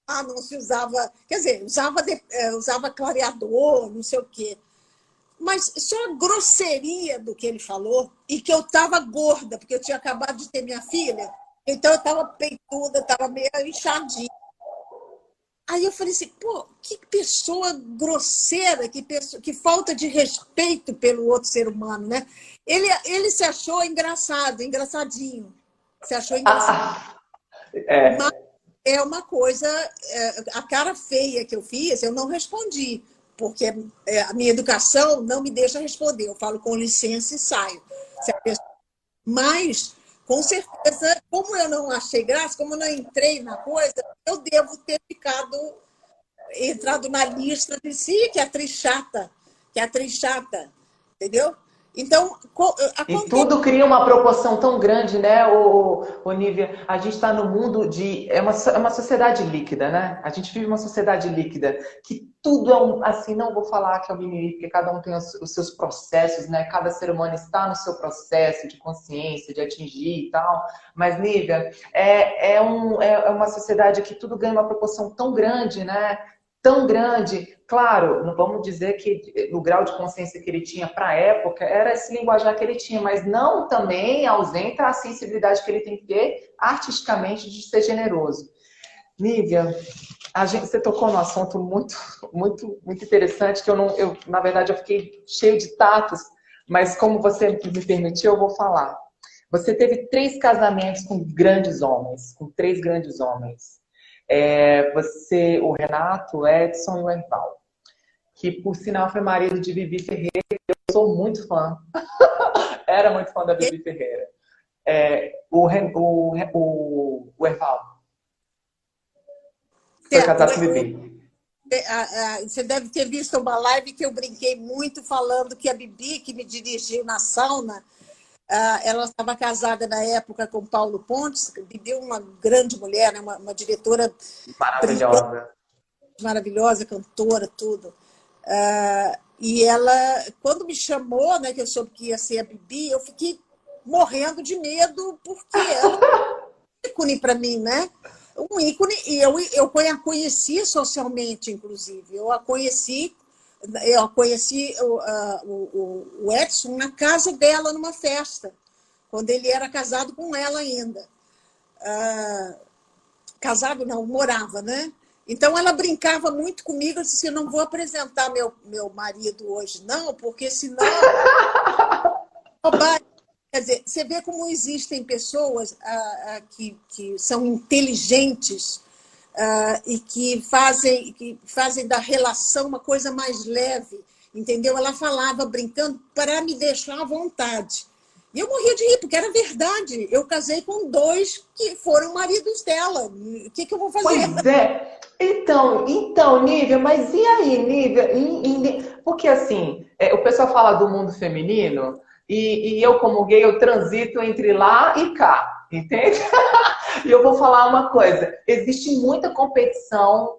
ah, não se usava, quer dizer, usava, eh, usava clareador, não sei o quê. Mas só a grosseria do que ele falou, e que eu estava gorda, porque eu tinha acabado de ter minha filha, então eu estava peituda, estava meio inchadinha. Aí eu falei assim, pô, que pessoa grosseira, que, pessoa, que falta de respeito pelo outro ser humano, né? Ele, ele se achou engraçado, engraçadinho. Se achou engraçado. Ah, é. Mas é uma coisa, é, a cara feia que eu fiz, eu não respondi porque é, a minha educação não me deixa responder. Eu falo com licença e saio. Mas, com certeza, como eu não achei graça, como eu não entrei na coisa, eu devo ter ficado, entrado na lista de si, que é atriz chata, que é atriz chata, entendeu? Então, acontece... E tudo cria uma proporção tão grande, né, o, o Nívia? A gente está no mundo de. É uma, é uma sociedade líquida, né? A gente vive uma sociedade líquida, que tudo é um. Assim, não vou falar que é o mimimi, porque cada um tem os, os, seus processos, né? Cada ser humano está no seu processo de consciência, de atingir e tal. Mas, Nívia, é, é, um, é, é uma sociedade que tudo ganha uma proporção tão grande, né? Tão grande. Claro, não vamos dizer que o grau de consciência que ele tinha para a época era esse linguajar que ele tinha, mas não também ausenta a sensibilidade que ele tem que ter artisticamente de ser generoso. Nívia, gente, você tocou num assunto muito, muito, muito interessante que eu não, eu, na verdade, eu fiquei cheio de tatos, mas como você me permitiu, eu vou falar. Você teve três casamentos com grandes homens, com três grandes homens. É, você, o Renato, o Edson e o Erval, que por sinal foi marido de Vivi Ferreira, eu sou muito fã. Era muito fã da Vivi Ferreira. É, o, o, o, o Erval. Foi casado com Vivi. Você deve ter visto uma live que eu brinquei muito falando que a Bibi, que me dirigiu na sauna, ela estava casada na época com Paulo Pontes, Bibi uma grande mulher, né? uma, uma diretora maravilhosa, maravilhosa, cantora, tudo. Uh, e ela, quando me chamou, né, que eu soube que ia ser a Bibi, eu fiquei morrendo de medo, porque ela é um ícone para mim, né? Um ícone, e eu, eu a conheci socialmente, inclusive. Eu a conheci eu conheci o, o, o Edson na casa dela, numa festa, quando ele era casado com ela ainda. Ah, casado não, morava, né? Então ela brincava muito comigo, eu disse, eu não vou apresentar meu, meu marido hoje, não, porque senão. Quer dizer, você vê como existem pessoas ah, ah, que, que são inteligentes uh, e que fazem, que fazem da relação uma coisa mais leve, entendeu? Ela falava brincando para me deixar à vontade. E eu morria de rir, porque era verdade. Eu casei com dois que foram maridos dela. O que, que eu vou fazer? Pois é. Então, então, Nívia, mas e aí, Nívia? Porque assim, é, o pessoal fala do mundo feminino, e, e eu, como gay, eu transito entre lá e cá. Entende? e eu vou falar uma coisa: existe muita competição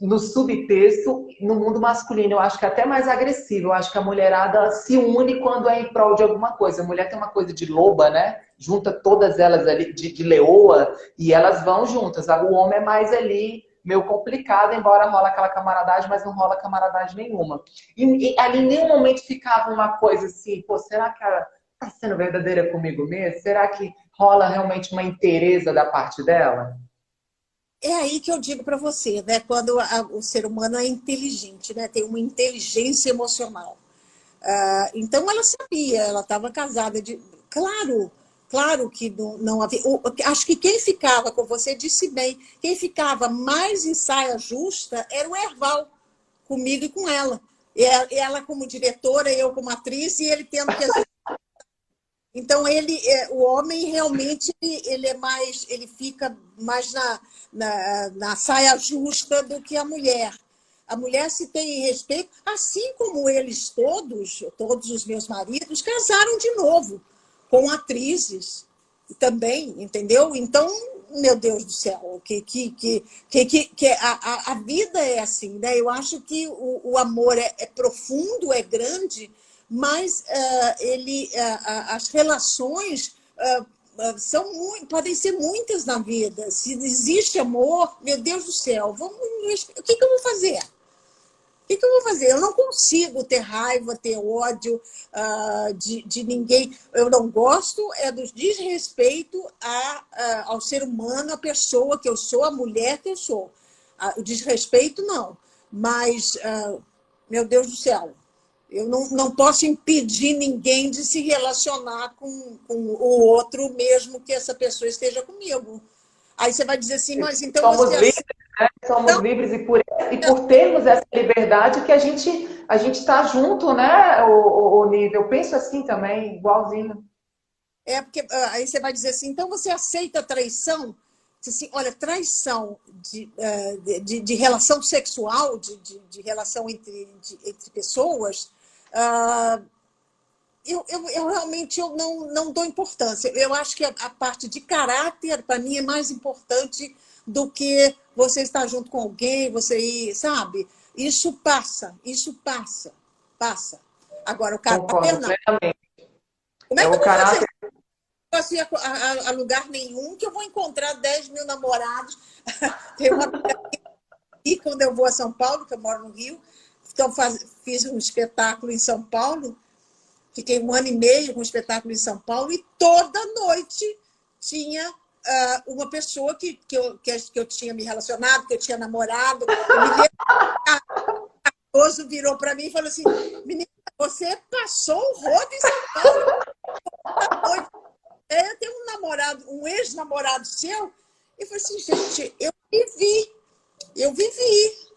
no subtexto no mundo masculino. Eu acho que é até mais agressivo. Eu acho que a mulherada se une quando é em prol de alguma coisa. A mulher tem uma coisa de loba, né? Junta todas elas ali, de, de leoa, e elas vão juntas. O homem é mais ali meio complicado, embora rola aquela camaradagem, mas não rola camaradagem nenhuma. E, e ali em nenhum momento ficava uma coisa assim, pô, será que ela tá sendo verdadeira comigo mesmo? Será que rola realmente uma interesa da parte dela? É aí que eu digo para você, né? Quando a, o ser humano é inteligente, né? Tem uma inteligência emocional. Uh, então ela sabia, ela estava casada de, claro, claro que não, não havia. acho que quem ficava com você disse bem, quem ficava mais em saia justa era o Erval, comigo e com ela. E ela como diretora, eu como atriz e ele tendo que então ele, é, o homem realmente ele é mais, ele fica mais na, na, na, saia justa do que a mulher. A mulher se tem respeito, assim como eles todos, todos os meus maridos, casaram de novo com atrizes também, entendeu? Então, meu Deus do céu, que, que, que, que, que, a, a vida é assim, né? Eu acho que o, o amor é, é profundo, é grande, mas uh, ele, uh, as relações uh, são muito, podem ser muitas na vida. Se existe amor, meu Deus do céu, vamos, o que, que eu vou fazer? O que, que, eu vou fazer? Eu não consigo ter raiva, ter ódio de, de ninguém. Eu não gosto é do desrespeito a, ao ser humano, a pessoa que eu sou, a mulher que eu sou. o desrespeito, não. Mas, meu Deus do céu, eu não, não posso impedir ninguém de se relacionar com, com o outro, mesmo que essa pessoa esteja comigo. Aí você vai dizer assim, mas então Somos você... livres, né? Somos então... livres e por, e por termos essa liberdade que a gente a gente está junto, né, o, o, nível. Eu penso assim também, igualzinho. É, porque ah, aí você vai dizer assim, então você aceita a traição? Assim, olha, traição de, ah, de, de relação sexual, de, de, de relação entre, entre pessoas, Uh, eu, eu, eu, realmente eu não, não dou importância. Eu acho que a, a parte de caráter, para mim, é mais importante do que você estar junto com alguém, você ir, sabe? Isso passa, isso passa, passa. Agora, o caráter não. Como é, é que eu caráter... não posso ir a, a, a, lugar nenhum que eu vou encontrar 10 mil namorados. Tem uma... E quando eu vou a São Paulo, que eu moro no Rio, então, faz, fiz um espetáculo em São Paulo, fiquei um ano e meio com um espetáculo em São Paulo, e toda noite tinha uh, uma pessoa que, que, eu, que, eu tinha me relacionado, que eu tinha namorado. O Cardoso virou para mim e falou assim: Menina, você passou o rodo em São Paulo. Eu tenho um namorado, um ex-namorado seu. E falei assim, gente, eu vivi, eu vivi.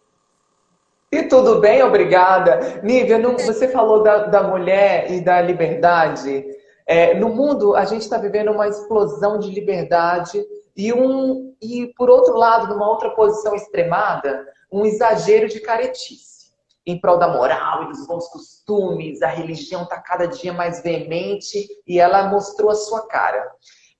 E tudo bem, obrigada. Nívia, você falou da, da, mulher e da liberdade. É, no mundo, a gente está vivendo uma explosão de liberdade e, um, e, por outro lado, numa outra posição extremada, um exagero de caretice. Em prol da moral e dos bons costumes, a religião está cada dia mais veemente e ela mostrou a sua cara.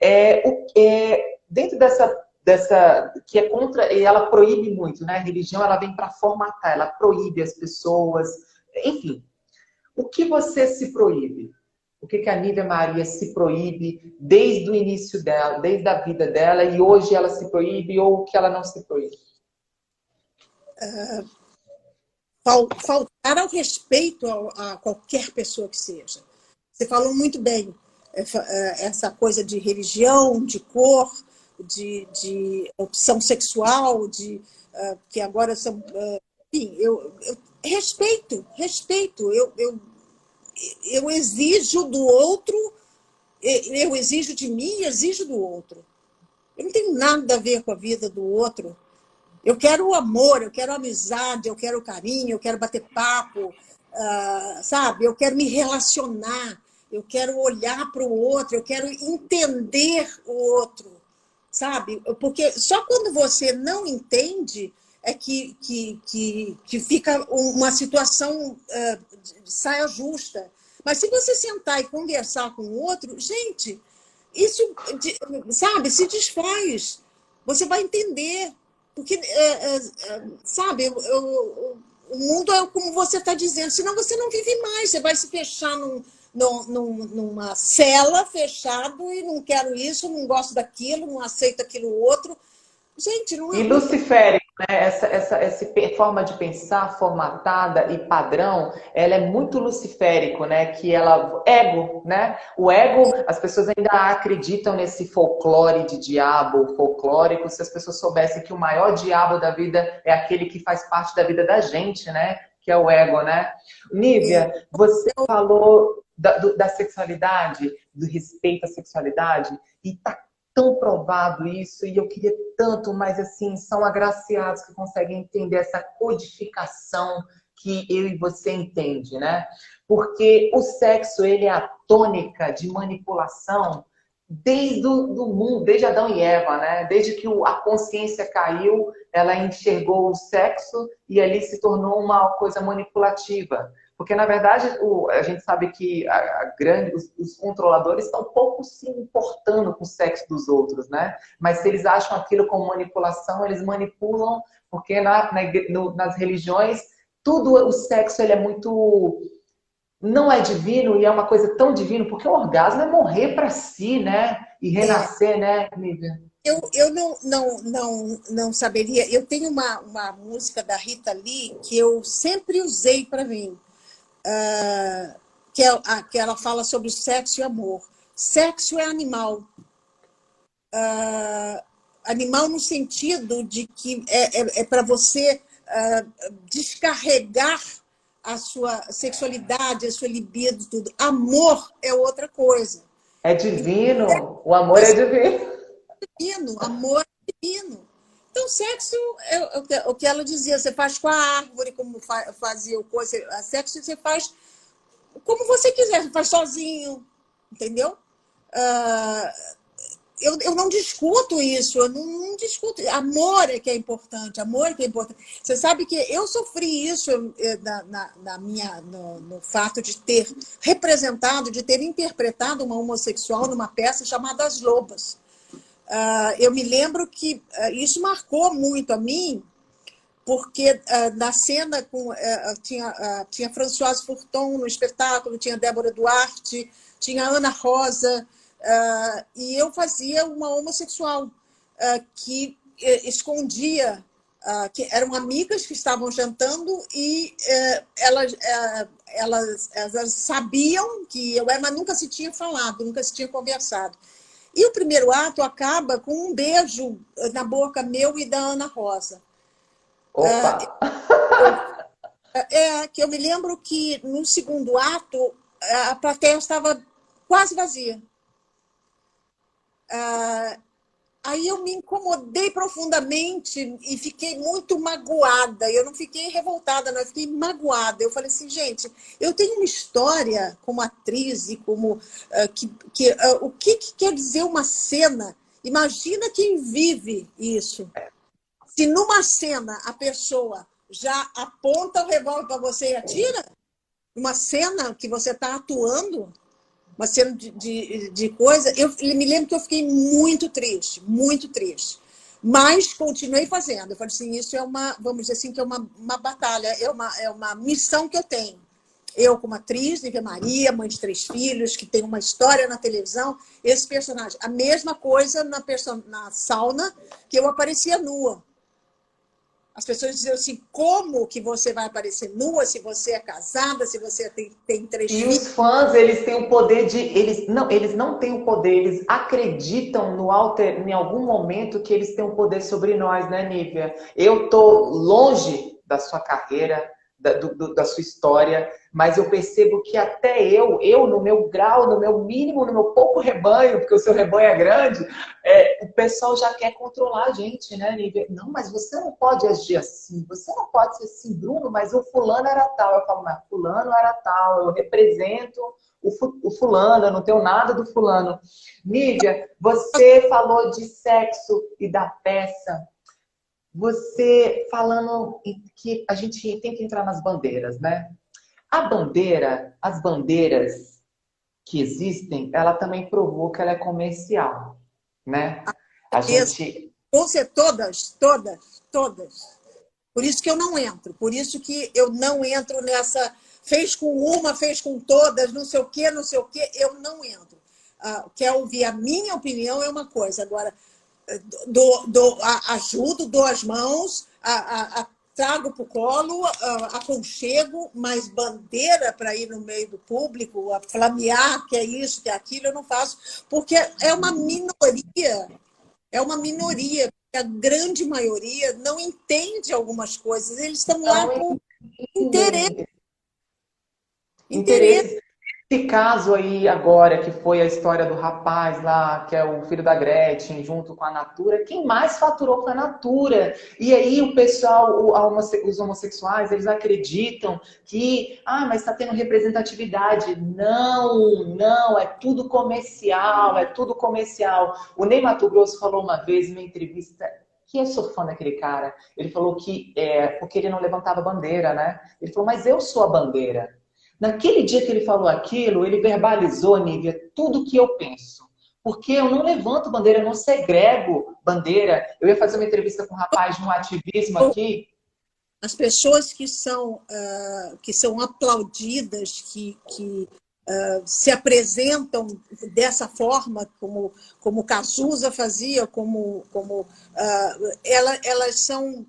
É, é, dentro dessa dessa que é contra e ela proíbe muito, né? A religião ela vem para formatar, ela proíbe as pessoas, enfim. O que você se proíbe? O que, que a Nívia Maria se proíbe desde o início dela, desde a vida dela, e hoje ela se proíbe ou o que ela não se proíbe? Uh, faltar ao respeito a, a, qualquer pessoa que seja. Você falou muito bem é, é, essa coisa de religião, de cor, de, de opção sexual, de uh, que agora são. Uh, enfim, eu, eu, respeito, respeito. Eu, eu, eu exijo do outro, eu exijo de mim e exijo do outro. Eu não tenho nada a ver com a vida do outro. Eu quero o amor, eu quero amizade, eu quero carinho, eu quero bater papo, uh, sabe? Eu quero me relacionar, eu quero olhar para o outro, eu quero entender o outro sabe? Porque só quando você não entende é que, que, que, que fica uma situação uh, saia justa. Mas se você sentar e conversar com o outro, gente, isso, sabe, se desfaz. Você vai entender. Porque, uh, uh, sabe, eu, eu, o mundo é como você está dizendo, senão você não vive mais, você vai se fechar num, num, numa cela fechado e não quero isso, não gosto daquilo, não aceito aquilo outro. Gente, não é. E luciférico, né? Essa, essa, esse forma de pensar formatada e padrão, ela é muito luciférico, né? Que ela ego, né? O ego, as pessoas ainda acreditam nesse folclore de diabo folclórico. Se as pessoas soubessem que o maior diabo da vida é aquele que faz parte da vida da gente, né? Que é o ego, né? Nívia, você falou da, do, da sexualidade, do respeito à sexualidade, e tá tão provado isso, e eu queria tanto, mas assim, são agraciados que conseguem entender essa codificação que eu e você entende, né? Porque o sexo, ele é a tônica de manipulação desde o do mundo, desde Adão e Eva, né? Desde que a consciência caiu, ela enxergou o sexo e ali se tornou uma coisa manipulativa. Porque, na verdade, o, a gente sabe que a, a grande, os, os, controladores estão pouco se importando com o sexo dos outros, né? Mas se eles acham aquilo como manipulação, eles manipulam, porque na, na, no, nas religiões, tudo, o sexo, ele é muito... Não é divino e é uma coisa tão divina, porque o orgasmo é morrer para si, né? E renascer, é. né, Nívia? Eu, eu não, não, não, não saberia. Eu tenho uma, uma música da Rita Lee que eu sempre usei para mim uh, que, é, que ela fala sobre sexo e amor. Sexo é animal. Uh, animal no sentido de que é, é, é para você uh, descarregar a sua sexualidade, a sua libido, tudo. Amor é outra coisa. É divino. O amor é divino. Divino. Amor é divino. Então, sexo é o que ela dizia, você faz com a árvore, como fazia o coisa, sexo você faz como você quiser, você faz sozinho, entendeu? Uh, eu, eu não discuto isso, eu não, não, discuto. Amor é que é importante, amor é que é importante. Você sabe que eu sofri isso na, na, na minha, no, no, fato de ter representado, de ter interpretado uma homossexual numa peça chamada As Lobas. Uh, eu me lembro que uh, isso marcou muito a mim, porque uh, na cena com, tinha, tinha Françoise Furton no espetáculo, tinha Débora Duarte, tinha Ana Rosa, e eu fazia uma homossexual que escondia, que eram amigas que estavam jantando e elas, elas, elas sabiam que eu era, mas nunca se tinha falado, nunca se tinha conversado. E o primeiro ato acaba com um beijo na boca meu e da Ana Rosa. Opa! É, é, que eu me lembro que no segundo ato a plateia estava quase vazia. Ah, Aí eu me incomodei profundamente e fiquei muito magoada. Eu não fiquei revoltada, não, eu fiquei magoada. Eu falei assim, gente, eu tenho uma história como atriz e como. Uh, que, que, uh, o que, que quer dizer uma cena? Imagina quem vive isso. Se numa cena a pessoa já aponta o revólver para você e atira, uma cena que você está atuando, uma cena de, de, de coisa. Eu me lembro que eu fiquei muito triste, muito triste. Mas continuei fazendo. Eu falei assim, isso é uma, vamos dizer assim, que é uma, uma batalha, é uma, é uma missão que eu tenho. Eu, como atriz, Nívia Maria, mãe de três filhos, que tem uma história na televisão, esse personagem. A mesma coisa na, na sauna, que eu aparecia nua. As pessoas diziam assim, como que você vai aparecer nua se você é casada, se você tem, tem três e os fãs, eles têm o poder de... Eles não, eles não têm o poder, eles acreditam no alter, em algum momento que eles têm o poder sobre nós, né, Nívia? Eu tô longe da sua carreira, da, do, da sua história, mas eu percebo que até eu, eu no meu grau, no meu mínimo, no meu pouco rebanho, porque o seu rebanho é grande, é, o pessoal já quer controlar a gente, né, Nívia? Não, mas você não pode agir assim, você não pode ser assim, Bruno, mas o fulano era tal. Eu falo, mas fulano era tal, eu represento o, fulano, eu não tenho nada do fulano. Nívia, você falou de sexo e da peça você falando que a gente tem que entrar nas bandeiras, né? A bandeira, as bandeiras que existem, ela também provou que ela é comercial, né? A gente... Vão ser todas, todas, todas. Por isso que eu não entro, por isso que eu não entro nessa fez com uma, fez com todas, não sei o quê, não sei o quê, eu não entro. Uh, quer ouvir a minha opinião é uma coisa, agora do, do, ajudo, dou as mãos, a, a, trago para o colo, aconchego, mas bandeira para ir no meio do público, a flamear que é isso, que é aquilo, eu não faço, porque é uma minoria, é uma minoria, a grande maioria não entende algumas coisas, eles estão lá com interesse. Interesse. Esse caso aí agora, que foi a história do rapaz lá, que é o filho da Gretchen, junto com a Natura, quem mais faturou foi a Natura. E aí o pessoal, os homossexuais, eles acreditam que, ah, mas está tendo representatividade. Não, não, é tudo comercial, é tudo comercial. O Ney Mato Grosso falou uma vez em uma entrevista que eu sou fã daquele cara. Ele falou que é porque ele não levantava bandeira, né? Ele falou, mas eu sou a bandeira. Naquele dia que ele falou aquilo, ele verbalizou, Nívia, tudo que eu penso. Porque eu não levanto bandeira, eu não segrego bandeira. Eu ia fazer uma entrevista com um rapaz de um ativismo aqui. As pessoas que são, uh, que são aplaudidas, que, que uh, se apresentam dessa forma, como, como Cazuza fazia, como, como uh, ela, elas são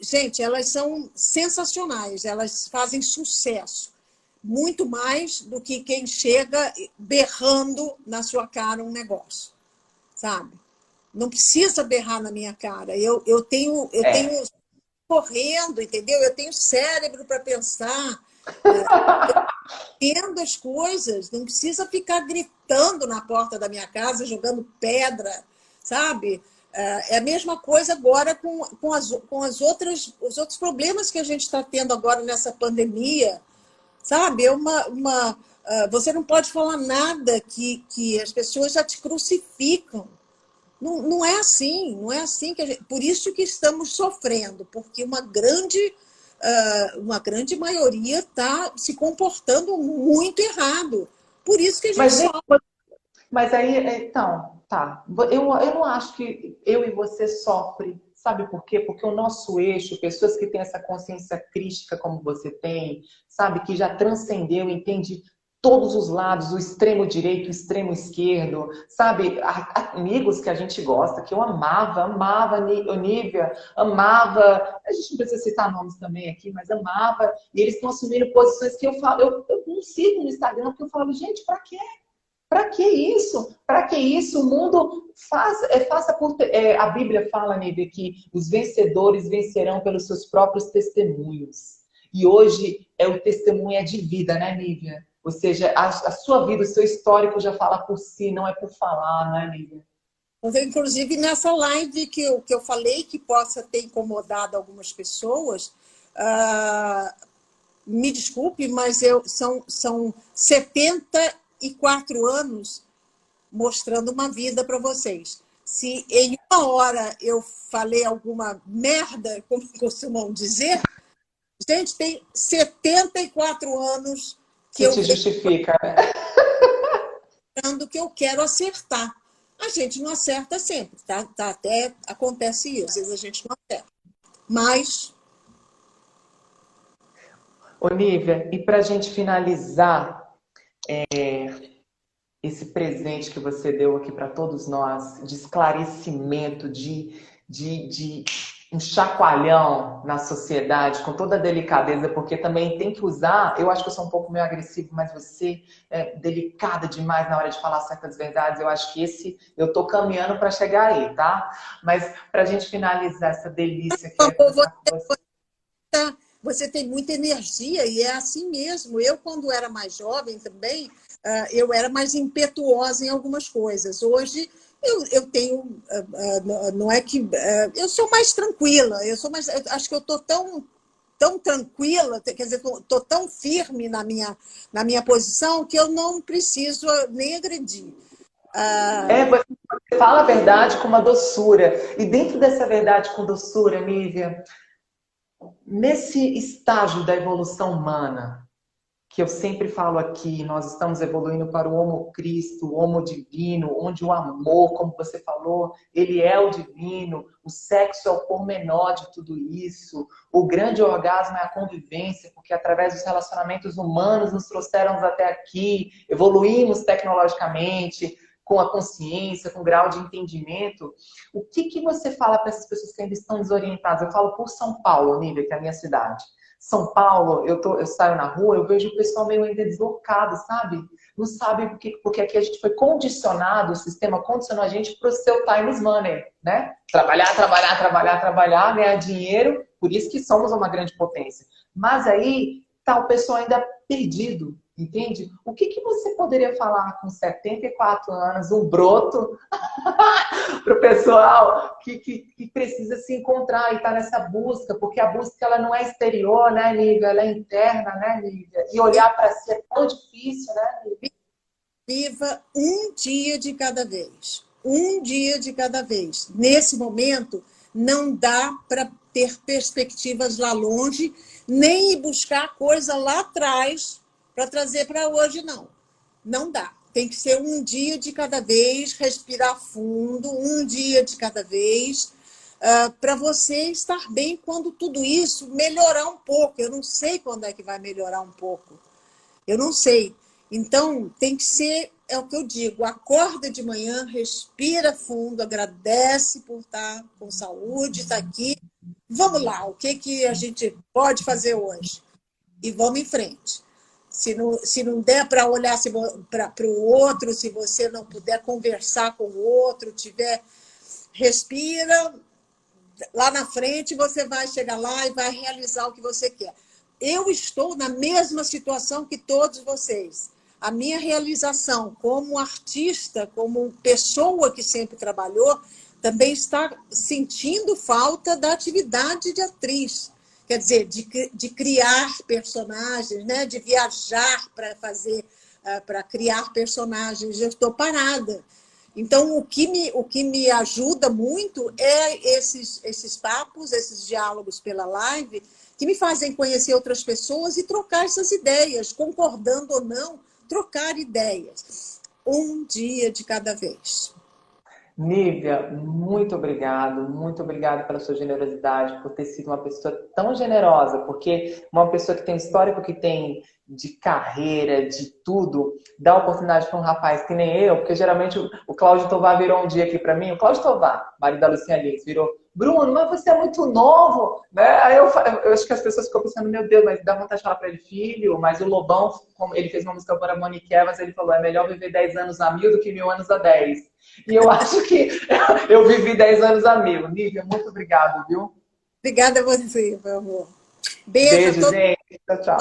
gente, elas são sensacionais, elas fazem sucesso. Muito mais do que quem chega berrando na sua cara um negócio, sabe? Não precisa berrar na minha cara. Eu, eu tenho eu é. tenho correndo, entendeu? Eu tenho cérebro para pensar. Entendo as coisas, não precisa ficar gritando na porta da minha casa, jogando pedra, sabe? É, a mesma coisa agora com, com, as, com as outras, os outros problemas que a gente está tendo agora nessa pandemia. Sabe? É uma, uma, é, você não pode falar nada que, que as pessoas já te crucificam. Não, não é assim, não é assim que gente, por isso que estamos sofrendo, porque uma grande, uh, uma grande maioria está se comportando muito errado. Por isso que a gente Mas, mas aí, então, tá. Eu, eu não acho que eu e você sofre. Sabe por quê? Porque o nosso eixo, pessoas que têm essa consciência crítica como você tem, sabe, que já transcendeu, entende todos os lados, o extremo direito, o extremo esquerdo, sabe? Amigos que a gente gosta, que eu amava, amava Nívia, amava, a gente não precisa citar nomes também aqui, mas amava, e eles estão assumindo posições que eu falo, eu, eu não sigo no Instagram, porque eu falo, gente, pra quê? Para que isso? Para que isso? O mundo faz, é, faça por. É, a Bíblia fala, Nívia, que os vencedores vencerão pelos seus próprios testemunhos. E hoje é o testemunho de vida, né, Nívia? Ou seja, a, a, sua vida, o seu histórico já fala por si, não é por falar, não é, Nívia? Inclusive, nessa live que eu, que eu falei, que possa ter incomodado algumas pessoas, uh, me desculpe, mas eu, são, são 70 e quatro anos mostrando uma vida para vocês. Se em uma hora eu falei alguma merda, como costumam dizer, gente, tem 74 anos que, que eu. justifica, né? que eu quero acertar. A gente não acerta sempre, tá? tá? Até acontece isso, às vezes a gente não acerta. Mas. Olivia, e para a gente finalizar, é, esse presente que você deu aqui para todos nós, de esclarecimento, de, de, de um chacoalhão na sociedade, com toda a delicadeza, porque também tem que usar. Eu acho que eu sou um pouco meio agressivo, mas você é delicada demais na hora de falar certas verdades. Eu acho que esse eu tô caminhando para chegar aí, tá? Mas para a gente finalizar essa delícia que é você, você tem muita energia e é assim mesmo. Eu, quando era mais jovem também, ah, eu era mais impetuosa em algumas coisas. Hoje, eu, eu tenho. Ah, ah, não é que. Eu sou mais tranquila, eu sou mais. Eu acho que eu estou tão tão tranquila, quer dizer, estou tão firme na minha, na minha posição que eu não preciso nem agredir. É, você fala a verdade com uma doçura. E dentro dessa verdade com doçura, Nívia, Nesse estágio da evolução humana, que eu sempre falo aqui, nós estamos evoluindo para o Homo Cristo, o Homo Divino, onde o amor, como você falou, ele é o divino, o sexo é o pormenor de tudo isso, o grande orgasmo é a convivência, porque através dos relacionamentos humanos nos trouxeram até aqui, evoluímos tecnologicamente, com a consciência, com grau de entendimento. O que, que você fala para essas pessoas que ainda estão desorientadas? Eu falo por São Paulo, Nívia, que é a minha cidade. São Paulo, eu, tô, eu saio na rua, eu vejo o pessoal meio ainda deslocado, sabe? Não sabe porque, porque aqui a gente foi condicionado, o sistema condicionou a gente para o seu time money, né? Trabalhar, trabalhar, trabalhar, trabalhar, ganhar dinheiro, por isso que somos uma grande potência. Mas aí tá o pessoal ainda perdido, Entende? O que, que você poderia falar com 74 anos, um broto, para o pessoal que, que, que, precisa se encontrar e está nessa busca? Porque a busca ela não é exterior, né, Lívia? Ela é interna, né, Lívia? E olhar para si é tão difícil, né, Lívia? Viva um dia de cada vez. Um dia de cada vez. Nesse momento, não dá para ter perspectivas lá longe, nem buscar coisa lá atrás para trazer para hoje, não. Não dá. Tem que ser um dia de cada vez, respirar fundo, um dia de cada vez, uh, ah, para você estar bem quando tudo isso melhorar um pouco. Eu não sei quando é que vai melhorar um pouco. Eu não sei. Então, tem que ser, é o que eu digo, acorda de manhã, respira fundo, agradece por estar com saúde, estar tá aqui. Vamos lá, o que, que a gente pode fazer hoje? E vamos em frente. Se não, se não der para olhar para o outro, se você não puder conversar com o outro, tiver, respira, lá na frente você vai chegar lá e vai realizar o que você quer. Eu estou na mesma situação que todos vocês. A minha realização como artista, como pessoa que sempre trabalhou, também está sentindo falta da atividade de atriz quer dizer, de, de criar personagens, né? de viajar para fazer, uh, para criar personagens. Eu estou parada. Então, o que, me, o que me ajuda muito é esses, esses papos, esses diálogos pela live, que me fazem conhecer outras pessoas e trocar essas ideias, concordando ou não, trocar ideias. Um dia de cada vez. Nívia, muito obrigado, muito obrigado pela sua generosidade, por ter sido uma pessoa tão generosa, porque uma pessoa que tem histórico, que tem de carreira, de tudo, dá oportunidade para um rapaz que nem eu, porque geralmente o Cláudio Tovar virou um dia aqui para mim, o Cláudio Tovar, marido da Lucinha Lins, virou, Bruno, mas você é muito novo, né? Aí eu, eu acho que as pessoas ficam pensando, meu Deus, mas dá vontade de falar para ele, filho, mas o Lobão, como ele fez uma música para a Monique Evans, ele falou, é melhor viver 10 anos a mil do que mil anos a 10. E eu acho que eu vivi 10 anos a mil. Nívia, muito obrigado, viu? Obrigada a você, meu amor. Beijo, Beijo todo... gente. Tchau, tchau.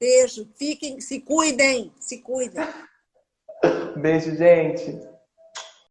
Beijo. Fiquem, se cuidem, se cuidem. Beijo, gente.